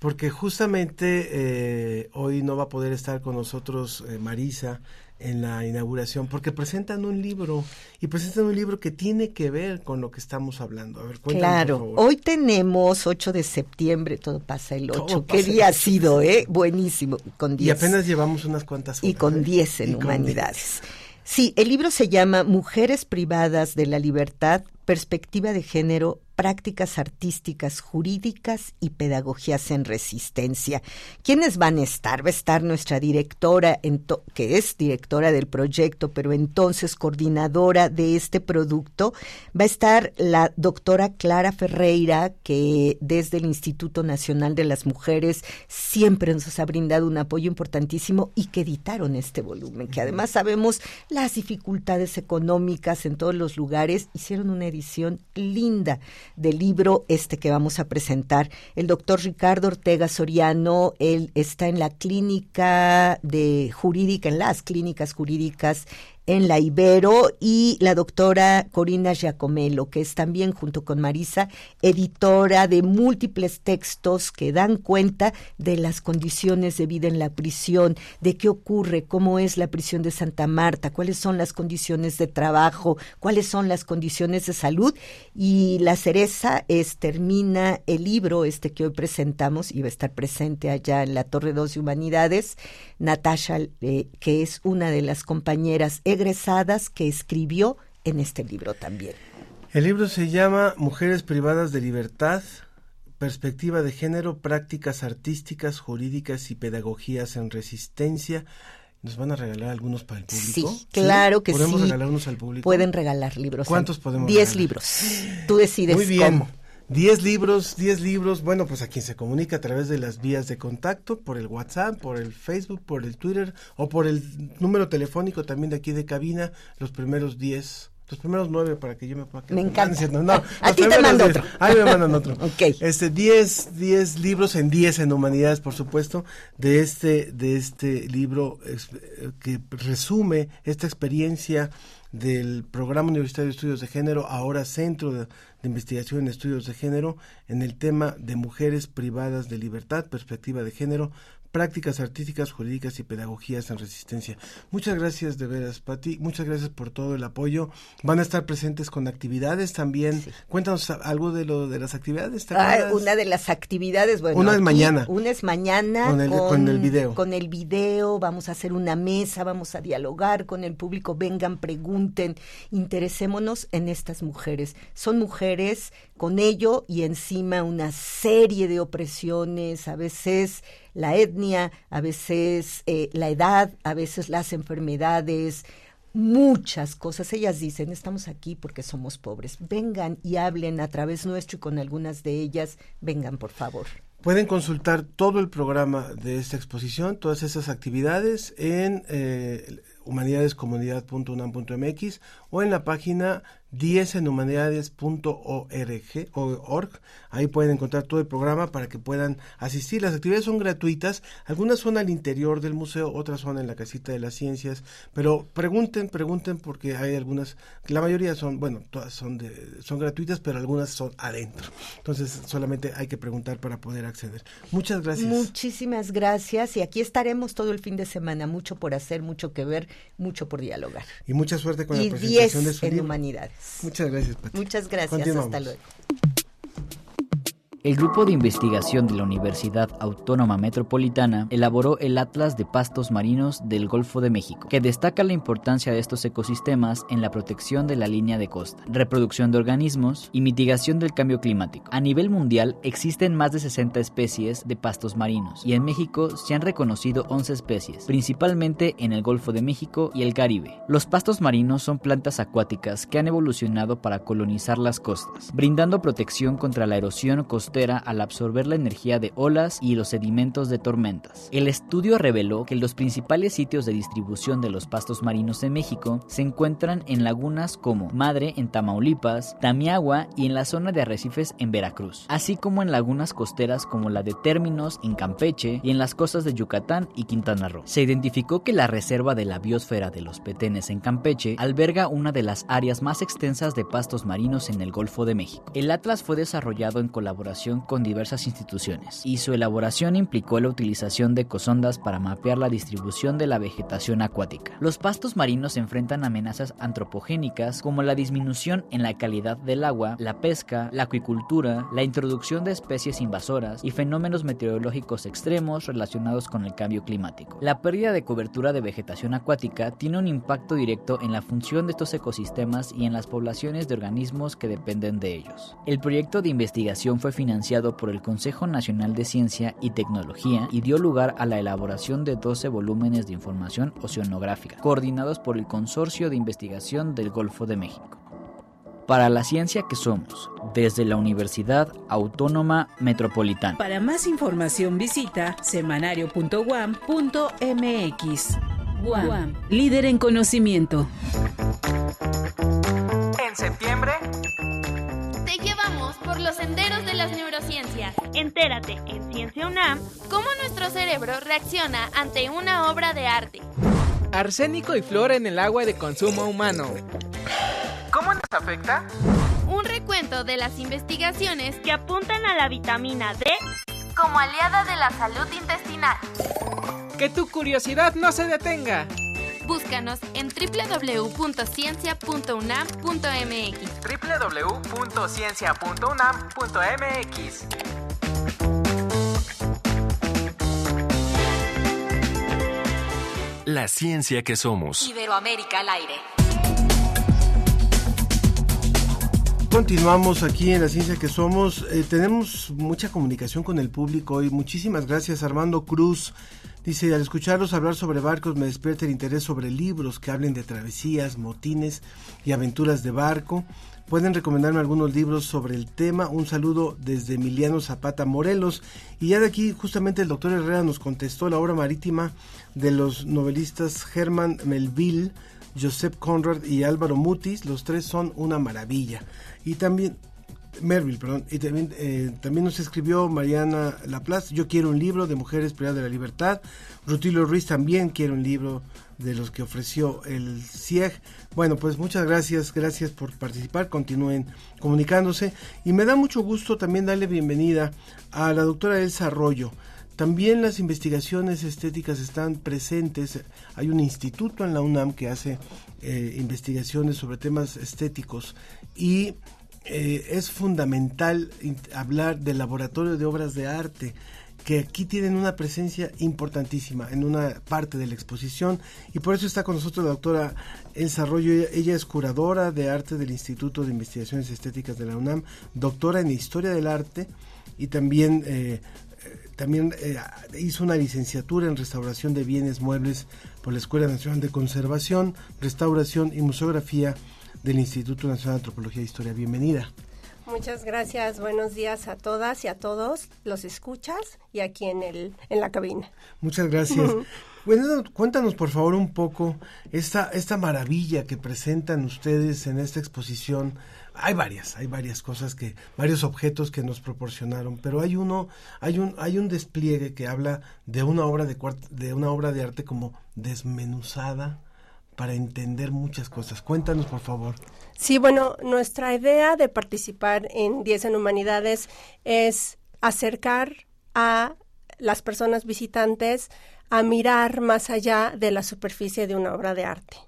porque justamente eh, hoy no va a poder estar con nosotros eh, Marisa en la inauguración, porque presentan un libro y presentan un libro que tiene que ver con lo que estamos hablando. A ver, claro, hoy tenemos 8 de septiembre, todo pasa el 8. ¿Qué día ha sido, eh? Buenísimo, con 10. Y apenas llevamos unas cuantas horas. Y con 10 ¿eh? en humanidades. Sí, el libro se llama Mujeres privadas de la libertad, perspectiva de género prácticas artísticas, jurídicas y pedagogías en resistencia. ¿Quiénes van a estar? Va a estar nuestra directora, que es directora del proyecto, pero entonces coordinadora de este producto. Va a estar la doctora Clara Ferreira, que desde el Instituto Nacional de las Mujeres siempre nos ha brindado un apoyo importantísimo y que editaron este volumen, que además sabemos las dificultades económicas en todos los lugares, hicieron una edición linda del libro este que vamos a presentar. El doctor Ricardo Ortega Soriano, él está en la clínica de jurídica, en las clínicas jurídicas en la Ibero y la doctora Corina Giacomelo, que es también junto con Marisa editora de múltiples textos que dan cuenta de las condiciones de vida en la prisión, de qué ocurre, cómo es la prisión de Santa Marta, cuáles son las condiciones de trabajo, cuáles son las condiciones de salud. Y la cereza es termina el libro este que hoy presentamos y va a estar presente allá en la Torre 2 de Humanidades, Natasha, eh, que es una de las compañeras egresadas que escribió en este libro también. El libro se llama Mujeres privadas de libertad, perspectiva de género, prácticas artísticas, jurídicas y pedagogías en resistencia. ¿Nos van a regalar algunos para el público? Sí, claro que ¿Podemos sí. regalar unos al público? Pueden regalar libros. ¿Cuántos podemos Diez regalar? libros. Tú decides Muy bien. cómo. 10 libros, 10 libros, bueno, pues a quien se comunica a través de las vías de contacto, por el WhatsApp, por el Facebook, por el Twitter o por el número telefónico también de aquí de cabina, los primeros 10, los primeros 9 para que yo me pueda Me encanta. No, no, A ti te mando 10. otro. Ahí me mandan otro. Ok. Este 10, 10 libros en 10 en humanidades, por supuesto, de este de este libro eh, que resume esta experiencia del Programa Universitario de Estudios de Género, ahora Centro de, de Investigación en Estudios de Género, en el tema de mujeres privadas de libertad, perspectiva de género, prácticas artísticas, jurídicas y pedagogías en resistencia. Muchas gracias de veras, Pati. Muchas gracias por todo el apoyo. Van a estar presentes con actividades también. Cuéntanos a- algo de lo de las actividades. ¿te Ah, una de las actividades, bueno, Una es mañana. Una es mañana Con el- con el video. Con el video, vamos a hacer una mesa, vamos a dialogar con el público, vengan, pregunten, interesémonos en estas mujeres. Son mujeres con ello y encima una serie de opresiones, a veces la etnia, a veces eh, la edad, a veces las enfermedades, muchas cosas. Ellas dicen, estamos aquí porque somos pobres. Vengan y hablen a través nuestro y con algunas de ellas. Vengan, por favor. Pueden consultar todo el programa de esta exposición, todas esas actividades en eh, humanidadescomunidad.unam.mx o en la página 10 en humanidades.org. Ahí pueden encontrar todo el programa para que puedan asistir. Las actividades son gratuitas, algunas son al interior del museo, otras son en la casita de las ciencias, pero pregunten, pregunten porque hay algunas, la mayoría son, bueno, todas son de, son gratuitas, pero algunas son adentro. Entonces solamente hay que preguntar para poder acceder. Muchas gracias. Muchísimas gracias y aquí estaremos todo el fin de semana. Mucho por hacer, mucho que ver, mucho por dialogar. y mucha suerte con y la presentación 10 de su en libro. humanidades. Muchas gracias, Pati. Muchas gracias. Hasta luego. El Grupo de Investigación de la Universidad Autónoma Metropolitana elaboró el Atlas de Pastos Marinos del Golfo de México, que destaca la importancia de estos ecosistemas en la protección de la línea de costa, reproducción de organismos y mitigación del cambio climático. A nivel mundial existen más de 60 especies de pastos marinos y en México se han reconocido 11 especies, principalmente en el Golfo de México y el Caribe. Los pastos marinos son plantas acuáticas que han evolucionado para colonizar las costas, brindando protección contra la erosión costera al absorber la energía de olas y los sedimentos de tormentas. El estudio reveló que los principales sitios de distribución de los pastos marinos en México se encuentran en lagunas como Madre en Tamaulipas, Tamiagua y en la zona de arrecifes en Veracruz, así como en lagunas costeras como la de Términos en Campeche y en las costas de Yucatán y Quintana Roo. Se identificó que la reserva de la biosfera de los Petenes en Campeche alberga una de las áreas más extensas de pastos marinos en el Golfo de México. El atlas fue desarrollado en colaboración con diversas instituciones, y su elaboración implicó la utilización de ecosondas para mapear la distribución de la vegetación acuática. Los pastos marinos enfrentan amenazas antropogénicas como la disminución en la calidad del agua, la pesca, la acuicultura, la introducción de especies invasoras y fenómenos meteorológicos extremos relacionados con el cambio climático. La pérdida de cobertura de vegetación acuática tiene un impacto directo en la función de estos ecosistemas y en las poblaciones de organismos que dependen de ellos. El proyecto de investigación fue financiado por el Consejo Nacional de Ciencia y Tecnología y dio lugar a la elaboración de 12 volúmenes de información oceanográfica, coordinados por el Consorcio de Investigación del Golfo de México. Para la ciencia que somos, desde la Universidad Autónoma Metropolitana. Para más información visita semanario.guam.mx. Guam, líder en conocimiento. En septiembre te llevamos por los senderos de las neurociencias. Entérate en Ciencia UNAM cómo nuestro cerebro reacciona ante una obra de arte. Arsénico y flora en el agua de consumo humano. ¿Cómo nos afecta? Un recuento de las investigaciones que apuntan a la vitamina D como aliada de la salud intestinal. Que tu curiosidad no se detenga. Búscanos en www.ciencia.unam.mx. www.ciencia.unam.mx. La ciencia que somos. Iberoamérica al aire. Continuamos aquí en la ciencia que somos. Eh, tenemos mucha comunicación con el público hoy. Muchísimas gracias, Armando Cruz. Dice, al escucharlos hablar sobre barcos me despierta el interés sobre libros que hablen de travesías, motines y aventuras de barco. Pueden recomendarme algunos libros sobre el tema. Un saludo desde Emiliano Zapata Morelos. Y ya de aquí justamente el doctor Herrera nos contestó la obra marítima de los novelistas Herman Melville, Joseph Conrad y Álvaro Mutis. Los tres son una maravilla. Y también Merville, perdón, y también, eh, también nos escribió Mariana Laplace, yo quiero un libro de Mujeres Privadas de la Libertad, Rutilio Ruiz también quiere un libro de los que ofreció el CIEG. Bueno, pues muchas gracias, gracias por participar, continúen comunicándose y me da mucho gusto también darle bienvenida a la doctora Elsa Arroyo. También las investigaciones estéticas están presentes. Hay un instituto en la UNAM que hace eh, investigaciones sobre temas estéticos y eh, es fundamental hablar del laboratorio de obras de arte que aquí tienen una presencia importantísima en una parte de la exposición y por eso está con nosotros la doctora Elsa Arroyo. Ella es curadora de arte del Instituto de Investigaciones Estéticas de la UNAM, doctora en Historia del Arte y también, eh, también eh, hizo una licenciatura en Restauración de Bienes Muebles por la Escuela Nacional de Conservación, Restauración y Museografía del Instituto Nacional de Antropología e Historia. Bienvenida. Muchas gracias, buenos días a todas y a todos, los escuchas y aquí en, el, en la cabina. Muchas gracias. bueno, cuéntanos por favor un poco esta, esta maravilla que presentan ustedes en esta exposición. Hay varias, hay varias cosas que, varios objetos que nos proporcionaron, pero hay uno, hay un, hay un despliegue que habla de una obra de, de una obra de arte como desmenuzada, para entender muchas cosas. Cuéntanos, por favor. Sí, bueno, nuestra idea de participar en 10 en Humanidades es acercar a las personas visitantes a mirar más allá de la superficie de una obra de arte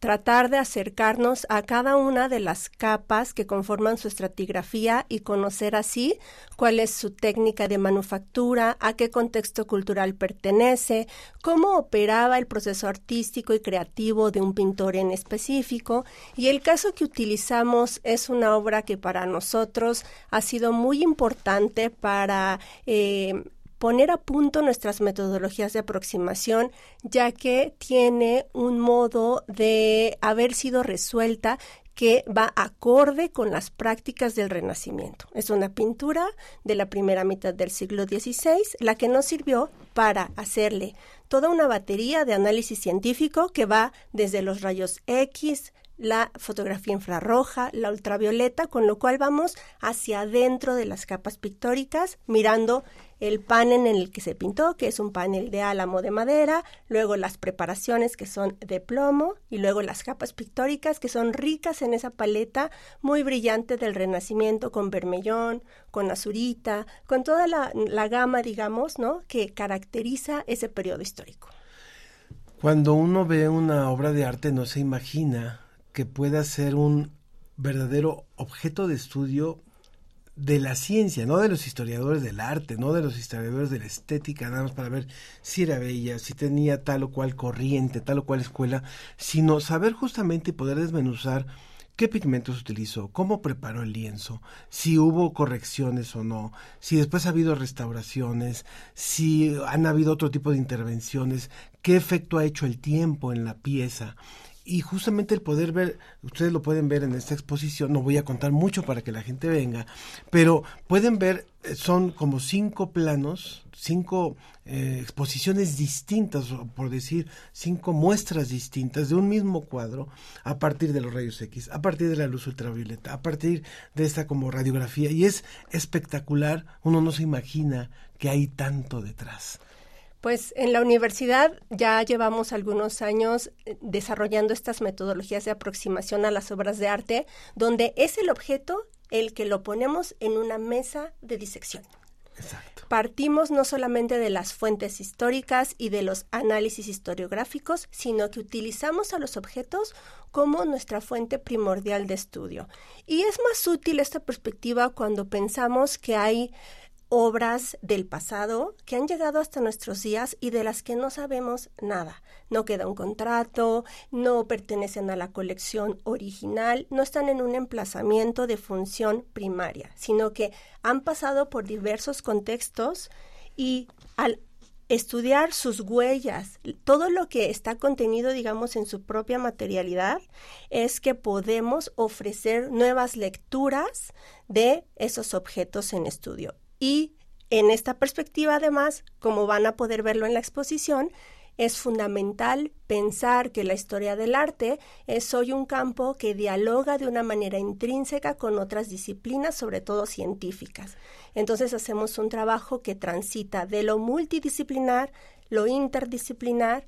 tratar de acercarnos a cada una de las capas que conforman su estratigrafía y conocer así cuál es su técnica de manufactura, a qué contexto cultural pertenece, cómo operaba el proceso artístico y creativo de un pintor en específico. Y el caso que utilizamos es una obra que para nosotros ha sido muy importante para eh, poner a punto nuestras metodologías de aproximación, ya que tiene un modo de haber sido resuelta que va acorde con las prácticas del Renacimiento. Es una pintura de la primera mitad del siglo XVI, la que nos sirvió para hacerle toda una batería de análisis científico que va desde los rayos X, la fotografía infrarroja, la ultravioleta, con lo cual vamos hacia adentro de las capas pictóricas, mirando el panel en el que se pintó, que es un panel de álamo de madera, luego las preparaciones que son de plomo y luego las capas pictóricas que son ricas en esa paleta muy brillante del Renacimiento con vermellón, con azurita, con toda la, la gama, digamos, ¿no? que caracteriza ese periodo histórico. Cuando uno ve una obra de arte no se imagina que pueda ser un verdadero objeto de estudio de la ciencia, no de los historiadores del arte, no de los historiadores de la estética, nada más para ver si era bella, si tenía tal o cual corriente, tal o cual escuela, sino saber justamente y poder desmenuzar qué pigmentos utilizó, cómo preparó el lienzo, si hubo correcciones o no, si después ha habido restauraciones, si han habido otro tipo de intervenciones, qué efecto ha hecho el tiempo en la pieza y justamente el poder ver, ustedes lo pueden ver en esta exposición, no voy a contar mucho para que la gente venga, pero pueden ver, eh, son como cinco planos, cinco eh, exposiciones distintas, por decir, cinco muestras distintas de un mismo cuadro a partir de los rayos X, a partir de la luz ultravioleta, a partir de esta como radiografía, y es espectacular, uno no se imagina que hay tanto detrás. Pues en la universidad ya llevamos algunos años eh, desarrollando estas metodologías de aproximación a las obras de arte, donde es el objeto el que lo ponemos en una mesa de disección. Exacto. Partimos no solamente de las fuentes históricas y de los análisis historiográficos, sino que utilizamos a los objetos como nuestra fuente primordial de estudio. Y es más útil esta perspectiva cuando pensamos que hay obras del pasado que han llegado hasta nuestros días y de las que no sabemos nada. No queda un contrato, no pertenecen a la colección original, no están en un emplazamiento de función primaria, sino que han pasado por diversos contextos y al estudiar sus huellas, todo lo que está contenido, digamos, en su propia materialidad, es que podemos ofrecer nuevas lecturas de esos objetos en estudio. Y en esta perspectiva, además, como van a poder verlo en la exposición, es fundamental pensar que la historia del arte es hoy un campo que dialoga de una manera intrínseca con otras disciplinas, sobre todo científicas. Entonces hacemos un trabajo que transita de lo multidisciplinar, lo interdisciplinar,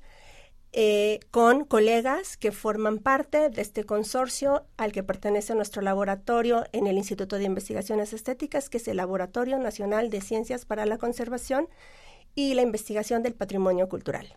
eh, con colegas que forman parte de este consorcio al que pertenece nuestro laboratorio en el Instituto de Investigaciones Estéticas, que es el Laboratorio Nacional de Ciencias para la Conservación y la Investigación del Patrimonio Cultural.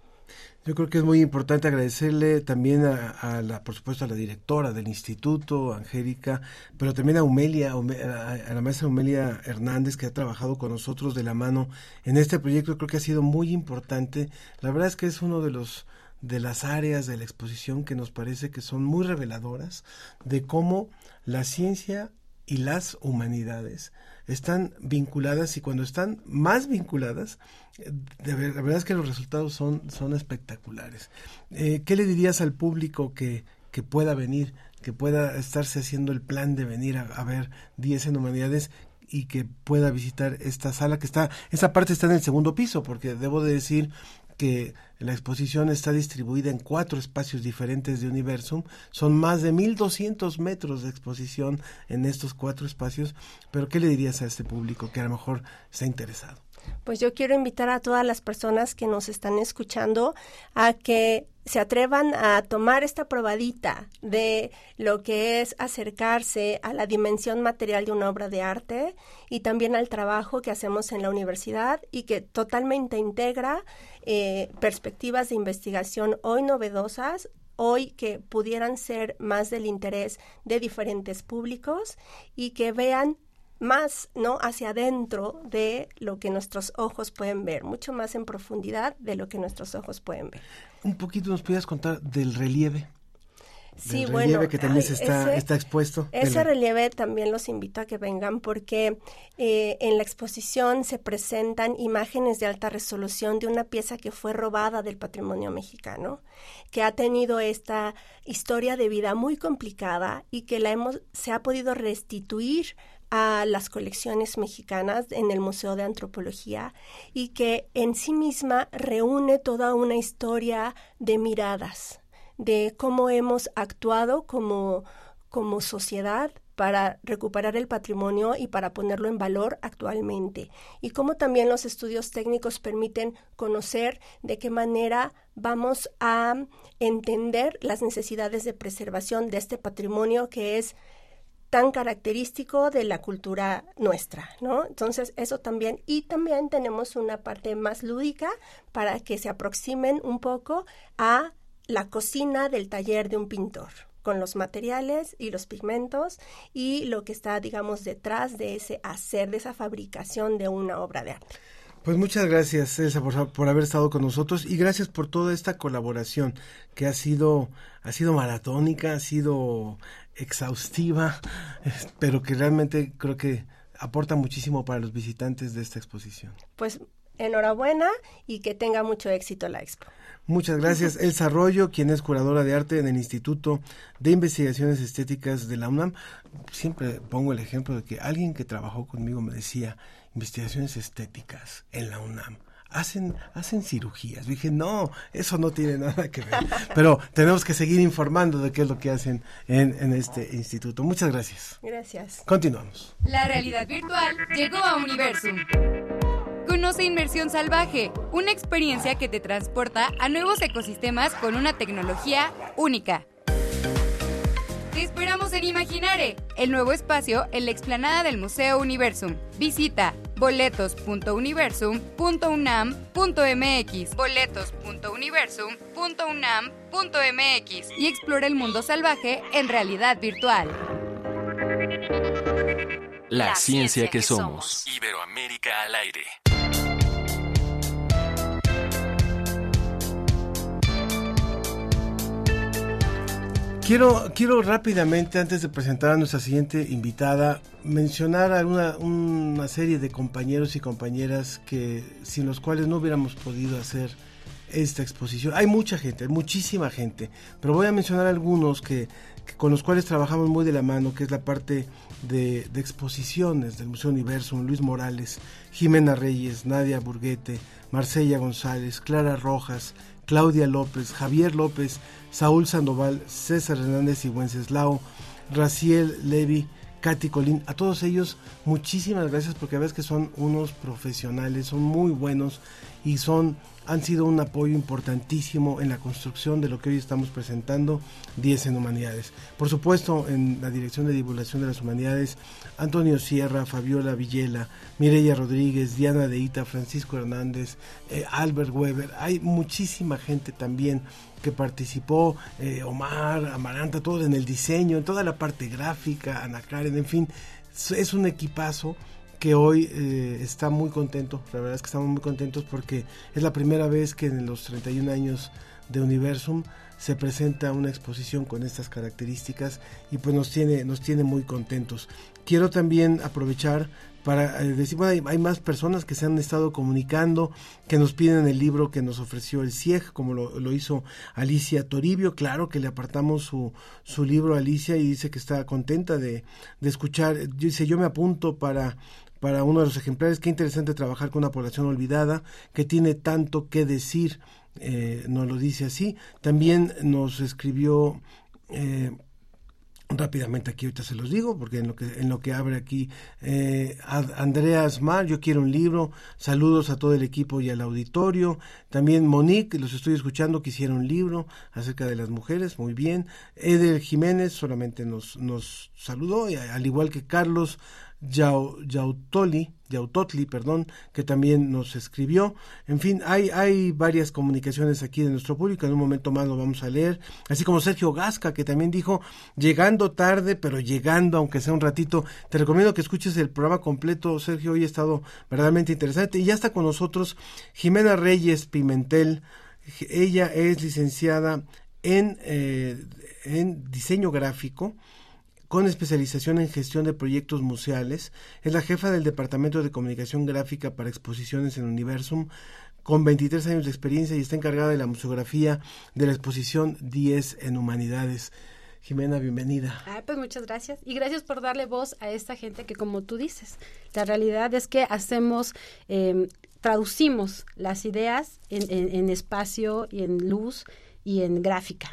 Yo creo que es muy importante agradecerle también a, la, por supuesto, a la directora del instituto, Angélica, pero también a Humelia, a la maestra Humelia Hernández, que ha trabajado con nosotros de la mano en este proyecto. Creo que ha sido muy importante. La verdad es que es uno de los de las áreas de la exposición que nos parece que son muy reveladoras de cómo la ciencia y las humanidades están vinculadas y cuando están más vinculadas, de la verdad es que los resultados son, son espectaculares. Eh, ¿Qué le dirías al público que, que pueda venir, que pueda estarse haciendo el plan de venir a, ver 10 en humanidades y que pueda visitar esta sala que está, esa parte está en el segundo piso, porque debo de decir que la exposición está distribuida en cuatro espacios diferentes de Universum. Son más de 1200 metros de exposición en estos cuatro espacios. Pero, ¿qué le dirías a este público que a lo mejor está interesado? Pues yo quiero invitar a todas las personas que nos están escuchando a que se atrevan a tomar esta probadita de lo que es acercarse a la dimensión material de una obra de arte y también al trabajo que hacemos en la universidad y que totalmente integra eh, perspectivas de investigación hoy novedosas hoy que pudieran ser más del interés de diferentes públicos y que vean más, ¿no? Hacia adentro de lo que nuestros ojos pueden ver, mucho más en profundidad de lo que nuestros ojos pueden ver. Un poquito nos puedes contar del relieve. Sí, del bueno, relieve que también está, está expuesto. Ese relieve también los invito a que vengan porque eh, en la exposición se presentan imágenes de alta resolución de una pieza que fue robada del patrimonio mexicano, que ha tenido esta historia de vida muy complicada y que la hemos, se ha podido restituir a las colecciones mexicanas en el Museo de Antropología y que en sí misma reúne toda una historia de miradas, de cómo hemos actuado como, como sociedad para recuperar el patrimonio y para ponerlo en valor actualmente. Y cómo también los estudios técnicos permiten conocer de qué manera vamos a entender las necesidades de preservación de este patrimonio que es tan característico de la cultura nuestra, ¿no? Entonces, eso también, y también tenemos una parte más lúdica para que se aproximen un poco a la cocina del taller de un pintor con los materiales y los pigmentos y lo que está, digamos, detrás de ese hacer, de esa fabricación de una obra de arte. Pues muchas gracias, Elsa, por, por, haber estado con nosotros y gracias por toda esta colaboración que ha sido, ha sido maratónica, ha sido exhaustiva, pero que realmente creo que aporta muchísimo para los visitantes de esta exposición. Pues enhorabuena y que tenga mucho éxito la expo. Muchas gracias. Elsa Arroyo, quien es curadora de arte en el Instituto de Investigaciones Estéticas de la UNAM. Siempre pongo el ejemplo de que alguien que trabajó conmigo me decía, investigaciones estéticas en la UNAM. Hacen, hacen cirugías. Dije, no, eso no tiene nada que ver. Pero tenemos que seguir informando de qué es lo que hacen en, en este instituto. Muchas gracias. Gracias. Continuamos. La realidad virtual llegó a Universum. Conoce Inmersión Salvaje, una experiencia que te transporta a nuevos ecosistemas con una tecnología única. Te esperamos en Imaginare, el nuevo espacio en la explanada del Museo Universum. Visita boletos.universum.unam.mx boletos.universum.unam.mx y explora el mundo salvaje en realidad virtual. La, ciencia, que, somos. Iberoamérica al aire. Quiero, quiero rápidamente, antes de presentar a nuestra siguiente invitada, mencionar a una, serie de compañeros y compañeras que sin los cuales no hubiéramos podido hacer esta exposición. Hay mucha gente, hay muchísima gente, pero voy a mencionar algunos que, que con los cuales trabajamos muy de la mano, que es la parte de, de, exposiciones del Museo Universum, Luis Morales, Jimena Reyes, Nadia Burguete, Marcella González, Clara Rojas, Claudia López, Javier López, Saúl Sandoval, César Hernández y Wenceslao, Raciel Levi, Katy Colín, a todos ellos muchísimas gracias porque ves que son unos profesionales, son muy buenos y son han sido un apoyo importantísimo en la construcción de lo que hoy estamos presentando, 10 en Humanidades. Por supuesto, en la Dirección de Divulgación de las Humanidades, Antonio Sierra, Fabiola Villela, Mireya Rodríguez, Diana Deita, Francisco Hernández, eh, Albert Weber, hay muchísima gente también que participó, eh, Omar, Amaranta, todo en el diseño, en toda la parte gráfica, Ana Karen, en fin, es un equipazo que hoy eh, está muy contento, la verdad es que estamos muy contentos porque es la primera vez que en los 31 años de Universum se presenta una exposición con estas características y pues nos tiene, nos tiene muy contentos. Quiero también aprovechar para eh, decir, bueno, hay, más personas que se han estado comunicando, que nos piden el libro que nos ofreció el CIEG, como lo, lo hizo Alicia Toribio, claro que le apartamos su, su libro a Alicia y dice que está contenta de, de escuchar, dice yo me apunto para para uno de los ejemplares. Qué interesante trabajar con una población olvidada que tiene tanto que decir, eh, nos lo dice así. También nos escribió eh, rápidamente aquí ahorita se los digo porque en lo que en lo que abre aquí eh, Andrea Asmar yo quiero un libro saludos a todo el equipo y al auditorio también Monique los estoy escuchando quisiera un libro acerca de las mujeres muy bien Edel Jiménez solamente nos nos saludó al igual que Carlos Yautoli, Yautotli, perdón, que también nos escribió. En fin, hay, hay varias comunicaciones aquí de nuestro público, en un momento más lo vamos a leer, así como Sergio Gasca, que también dijo, llegando tarde, pero llegando, aunque sea un ratito. Te recomiendo que escuches el programa completo, Sergio, hoy ha estado verdaderamente interesante. Y ya está con nosotros Jimena Reyes Pimentel, ella es licenciada en, eh, en diseño gráfico, con especialización en gestión de proyectos museales. Es la jefa del Departamento de Comunicación Gráfica para Exposiciones en Universum, con 23 años de experiencia y está encargada de la museografía de la exposición 10 en Humanidades. Jimena, bienvenida. Pues muchas gracias. Y gracias por darle voz a esta gente que, como tú dices, la realidad es que hacemos, eh, traducimos las ideas en, en, en espacio y en luz y en gráfica.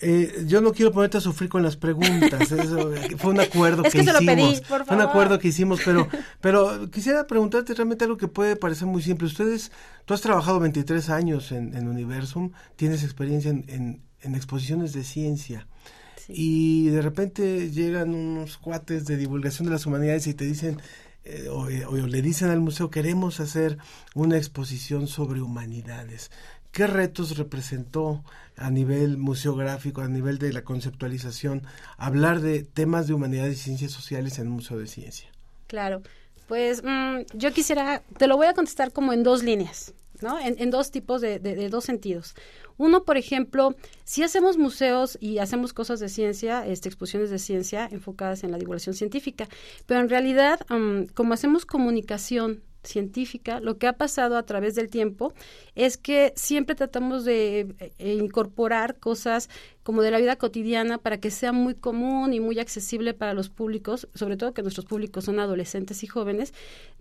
Eh, yo no quiero ponerte a sufrir con las preguntas. Eso, eh, fue un acuerdo Es que, que se lo hicimos. Fue un acuerdo que hicimos, pero, pero quisiera preguntarte realmente algo que puede parecer muy simple. Ustedes, tú has trabajado 23 años en, en Universum, tienes experiencia en, en- en exposiciones de ciencia. Y de repente llegan unos cuates de divulgación de las humanidades y te dicen, eh, o, eh, o le dicen al museo, queremos hacer una exposición sobre humanidades. ¿Qué retos representó a nivel museográfico, a nivel de la conceptualización, hablar de temas de humanidades y ciencias sociales en un museo de ciencia? Claro, pues mm, yo quisiera, te lo voy a contestar como en dos líneas, ¿no? En, dos tipos de, de- de dos sentidos. Uno, por ejemplo, si hacemos museos y hacemos cosas de ciencia, este, exposiciones de ciencia enfocadas en la divulgación científica, pero en realidad, mm, como hacemos comunicación científica, lo que ha pasado a través del tiempo es que siempre tratamos de eh, incorporar cosas como de la vida cotidiana para que sea muy común y muy accesible para los públicos, sobre todo que nuestros públicos son adolescentes y jóvenes.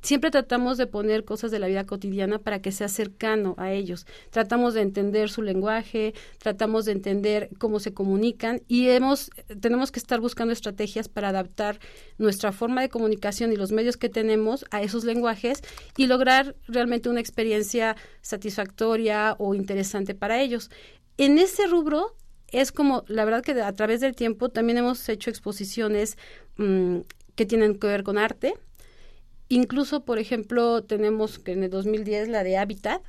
Siempre tratamos de poner cosas de la vida cotidiana para que sea cercano a ellos. Tratamos de entender su lenguaje, tratamos de entender cómo se comunican y hemos tenemos que estar buscando estrategias para adaptar nuestra forma de comunicación y los medios que tenemos a esos lenguajes y lograr realmente una experiencia satisfactoria o interesante para ellos. En ese rubro es como, la verdad que a través del tiempo también hemos hecho exposiciones mm, que tienen que ver con arte. Incluso, por ejemplo, tenemos que en el 2010 la de Habitat,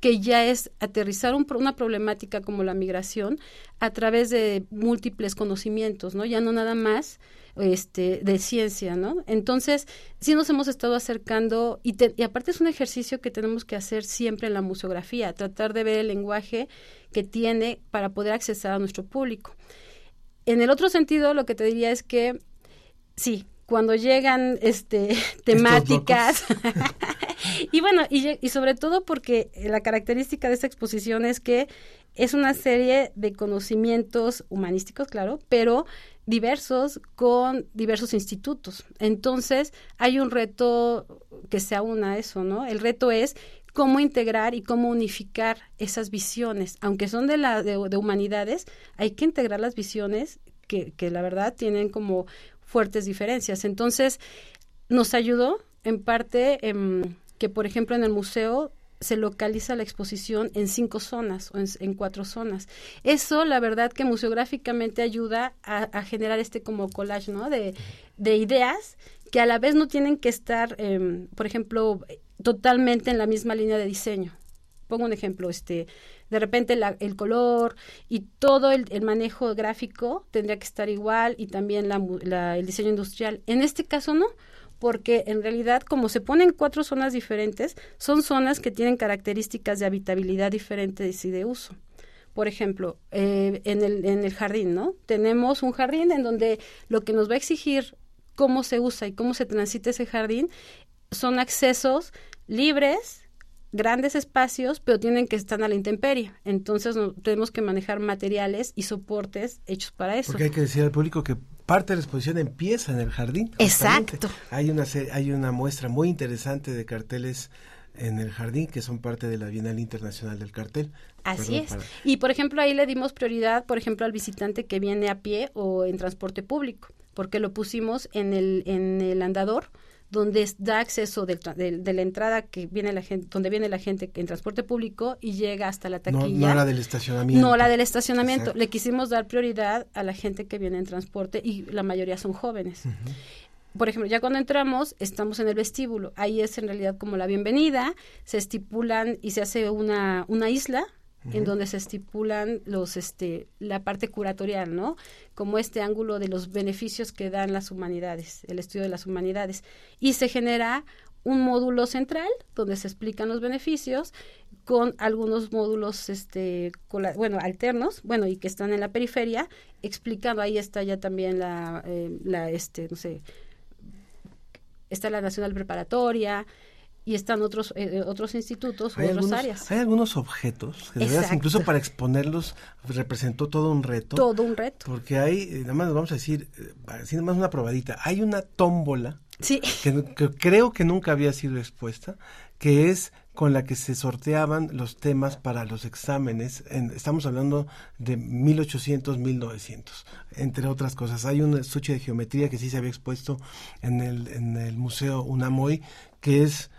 que ya es aterrizar un una problemática como la migración a través de múltiples conocimientos, ¿no? Ya no nada más este, de ciencia, ¿no? Entonces, sí nos hemos estado acercando y, te- y aparte es un ejercicio que tenemos que hacer siempre en la museografía, tratar de ver el lenguaje que tiene para poder accesar a nuestro público. En el otro sentido, lo que te diría es que sí, cuando llegan este temáticas y bueno, y, sobre todo porque la característica de esta exposición es que es una serie de conocimientos humanísticos, claro, pero diversos con diversos institutos. Entonces, hay un reto que se aúna a eso, ¿no? El reto es cómo integrar y cómo unificar esas visiones, aunque son de la de, de humanidades, hay que integrar las visiones que, que la verdad tienen como fuertes diferencias. Entonces, nos ayudó en parte em, que, por ejemplo, en el museo se localiza la exposición en cinco zonas o en, cuatro zonas. Eso, la verdad, que museográficamente ayuda a, generar este como collage, ¿no? De, de ideas que a la vez no tienen que estar, em, por ejemplo, totalmente en la misma línea de diseño. Pongo un ejemplo, este, de repente la- el color y todo el, manejo gráfico tendría que estar igual y también la la- el diseño industrial. En este caso no, porque en realidad como se ponen cuatro zonas diferentes, son zonas que tienen características de habitabilidad diferentes y de uso. Por ejemplo, eh, en, el, en el jardín, ¿no? Tenemos un jardín en donde lo que nos va a exigir cómo se usa y cómo se transita ese jardín son accesos libres, grandes espacios, pero tienen que estar a la intemperie. Entonces no- tenemos que manejar materiales y soportes hechos para eso. Porque hay que decir al público que parte de la exposición empieza en el jardín. justamente. Exacto. Hay una, se- hay una muestra muy interesante de carteles en el jardín que son parte de la Bienal Internacional del Cartel. Así Perdón, es. para- Y por ejemplo, ahí le dimos prioridad, por ejemplo, al visitante que viene a pie o en transporte público, porque lo pusimos en el, en el andador donde da acceso del- de, la entrada que viene la gente, donde viene la gente en transporte público y llega hasta la taquilla. no la del estacionamiento. No la del estacionamiento. Exacto. Le quisimos dar prioridad a la gente que viene en transporte y la mayoría son jóvenes. Por ejemplo, ya cuando entramos, estamos en el vestíbulo. Ahí es en realidad como la bienvenida. Se estipulan y se hace una, una isla en donde se estipulan los este la parte curatorial, ¿no? Como este ángulo de los beneficios que dan las humanidades, el estudio de las humanidades y se genera un módulo central donde se explican los beneficios con algunos módulos este cola- bueno alternos bueno y que están en la periferia explicando ahí está ya también la eh, la este no sé está la nacional preparatoria y están otros eh, otros institutos u otras algunos, áreas hay algunos objetos que de veras, incluso para exponerlos representó todo un reto. todo un reto Porque hay, eh, nada más vamos a decir, eh, así nada más una probadita, hay una tómbola Sí. que, que creo que nunca había sido expuesta, que es con la que se sorteaban los temas para los exámenes. En- estamos hablando de 1800, 1900, entre otras cosas. Hay un estuche de geometría que sí se había expuesto en el, en el Museo Unamoy, que es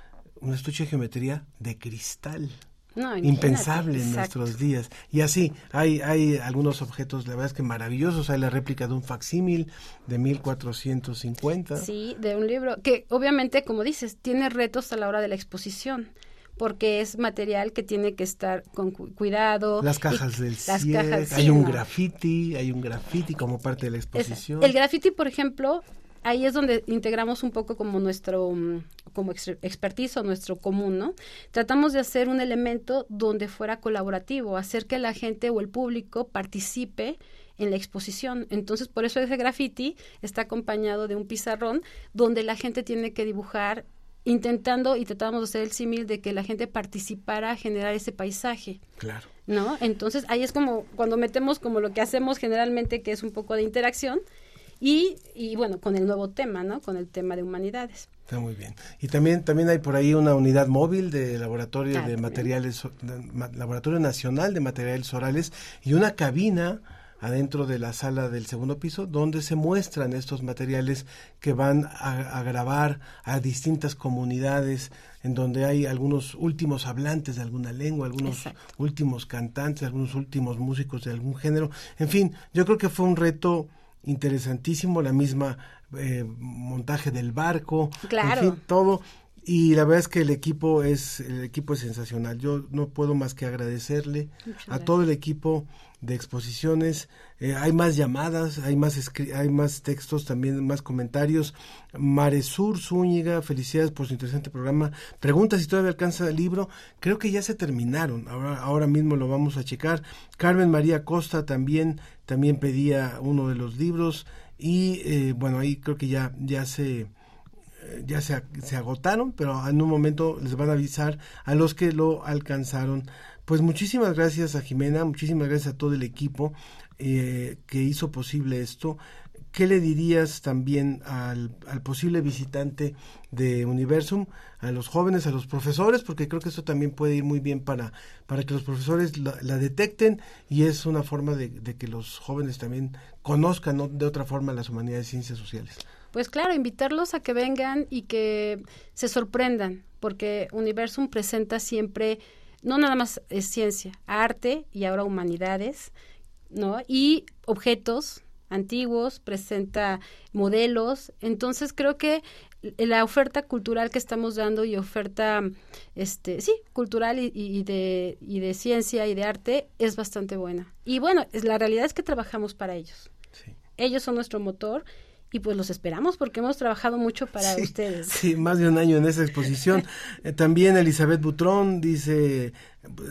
un estuche de geometría de cristal. No, impensable en exacto. nuestros días. Y así, hay, hay algunos objetos, la verdad es que maravillosos. Hay la réplica de un facsímil de 1450. Sí, de un libro que obviamente, como dices, tiene retos a la hora de la exposición porque es material que tiene que estar con cu- cuidado. Las y- cajas del las cajas, hay sí, un no. graffiti, hay un graffiti como parte de la Es- exposición. el graffiti, por ejemplo, ahí es donde integramos un poco como nuestro mm, como ex- expertise o nuestro común, ¿no? Tratamos de hacer un elemento donde fuera colaborativo, hacer que la gente o el público participe en la exposición. Entonces, por eso ese graffiti está acompañado de un pizarrón donde la gente tiene que dibujar intentando y tratamos de hacer el símil de que la gente participara a generar ese paisaje. Claro. ¿no? Entonces ahí es como cuando metemos como lo que hacemos generalmente, que es un poco de interacción, y, y bueno, con el nuevo tema, ¿no? Con el tema de humanidades. Está muy bien. Y también, también hay por ahí una unidad móvil de laboratorio Ah, de también. materiales, de laboratorio nacional de materiales orales y una cabina adentro de la sala del segundo piso donde se muestran estos materiales que van a, a grabar a distintas comunidades en donde hay algunos últimos hablantes de alguna lengua, algunos últimos cantantes, algunos últimos músicos de algún género. En fin, yo creo que fue un reto interesantísimo, la misma eh, montaje del barco, Claro. en fin, todo. Y la verdad es que el equipo es el equipo es sensacional. Yo no puedo más que agradecerle Muchas a todo el equipo de exposiciones. Eh, hay más llamadas, hay más escri- hay más textos, también más comentarios. Maresur Zúñiga, felicidades por su interesante programa. Pregunta si todavía alcanza el libro. Creo que ya se terminaron. Ahora, ahora mismo lo vamos a checar. Carmen María Costa también también pedía uno de los libros y eh, bueno ahí creo que ya ya se ya se, se agotaron, pero en un momento les van a avisar a los que lo alcanzaron. Pues muchísimas gracias a Jimena, muchísimas gracias a todo el equipo eh, que hizo posible esto. ¿Qué le dirías también al, al posible visitante de Universum, a los jóvenes, a los profesores? Porque creo que esto también puede ir muy bien para, para que los profesores la, la detecten y es una forma de, que los jóvenes también conozcan ¿no? de otra forma las humanidades y ciencias sociales. Pues claro, invitarlos a que vengan y que se sorprendan, porque Universum presenta siempre, no nada más es ciencia, arte y ahora humanidades, ¿no? Y objetos antiguos, presenta modelos, entonces creo que la oferta cultural que estamos dando y oferta, este, sí, cultural y, y de, y de ciencia y de arte es bastante buena. Y bueno, es, la realidad es que trabajamos para ellos. Ellos son nuestro motor y pues los esperamos porque hemos trabajado mucho para Sí, ustedes. Sí, más de un año en esa exposición. Eh, también Elizabeth Butrón dice,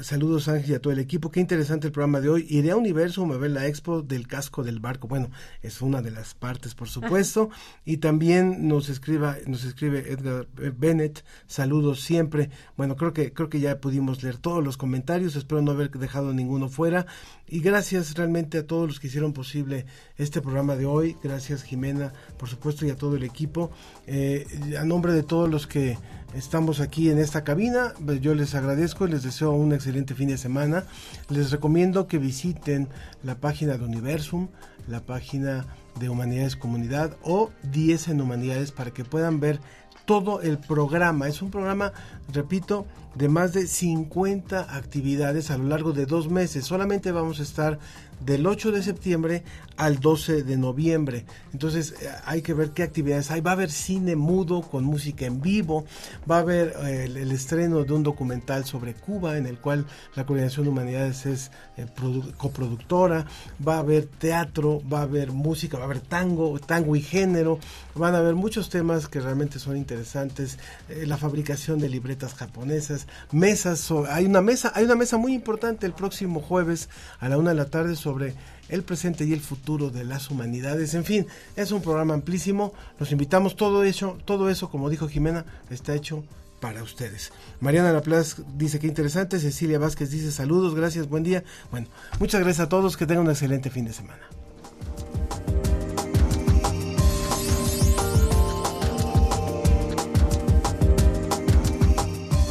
saludos Ángel y a todo el equipo, qué interesante el programa de hoy. Iré a Universum a ver la expo del casco del barco. Bueno, es una de las partes, por supuesto. Y también nos escriba, nos escribe Edgar eh, Bennett, saludos siempre. Bueno, creo que, creo que ya pudimos leer todos los comentarios, espero no haber dejado ninguno fuera. Y gracias realmente a todos los que hicieron posible este programa de hoy. Gracias Jimena, por supuesto, y a todo el equipo. Eh, a nombre de todos los que estamos aquí en esta cabina, yo les agradezco y les deseo un excelente fin de semana. Les recomiendo que visiten la página de Universum, la página de Humanidades Comunidad o 10 en Humanidades para que puedan ver todo el programa. Es un programa, repito, de más de 50 actividades a lo largo de dos meses. Solamente vamos a estar del 8 de septiembre al 12 de noviembre. Entonces eh, hay que ver qué actividades hay. Va a haber cine mudo con música en vivo. Va a haber eh, el, estreno de un documental sobre Cuba en el cual la Coordinación de Humanidades es eh, produ- coproductora. Va a haber teatro, va a haber música, va a haber tango, tango y género. Van a haber muchos temas que realmente son interesantes. La fabricación de libretas japonesas, mesas. hay una mesa, hay una mesa muy importante el próximo jueves a la una de la tarde sobre el presente y el futuro de las humanidades. En fin, es un programa amplísimo. Los invitamos todo eso, todo eso, como dijo Jimena, está hecho para ustedes. Mariana Laplace dice que interesante, Cecilia Vázquez dice saludos, gracias, buen día. Bueno, muchas gracias a todos, que tengan un excelente fin de semana.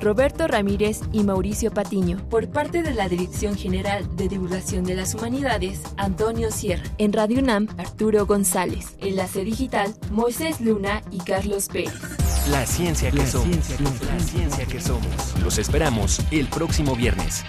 Roberto Ramírez y Mauricio Patiño. Por parte de la Dirección General de Divulgación de las Humanidades, Antonio Sierra. En Radio UNAM, Arturo González. Enlace Digital, Moisés Luna y Carlos Pérez. La ciencia que somos. la ciencia que somos. Los esperamos el próximo viernes.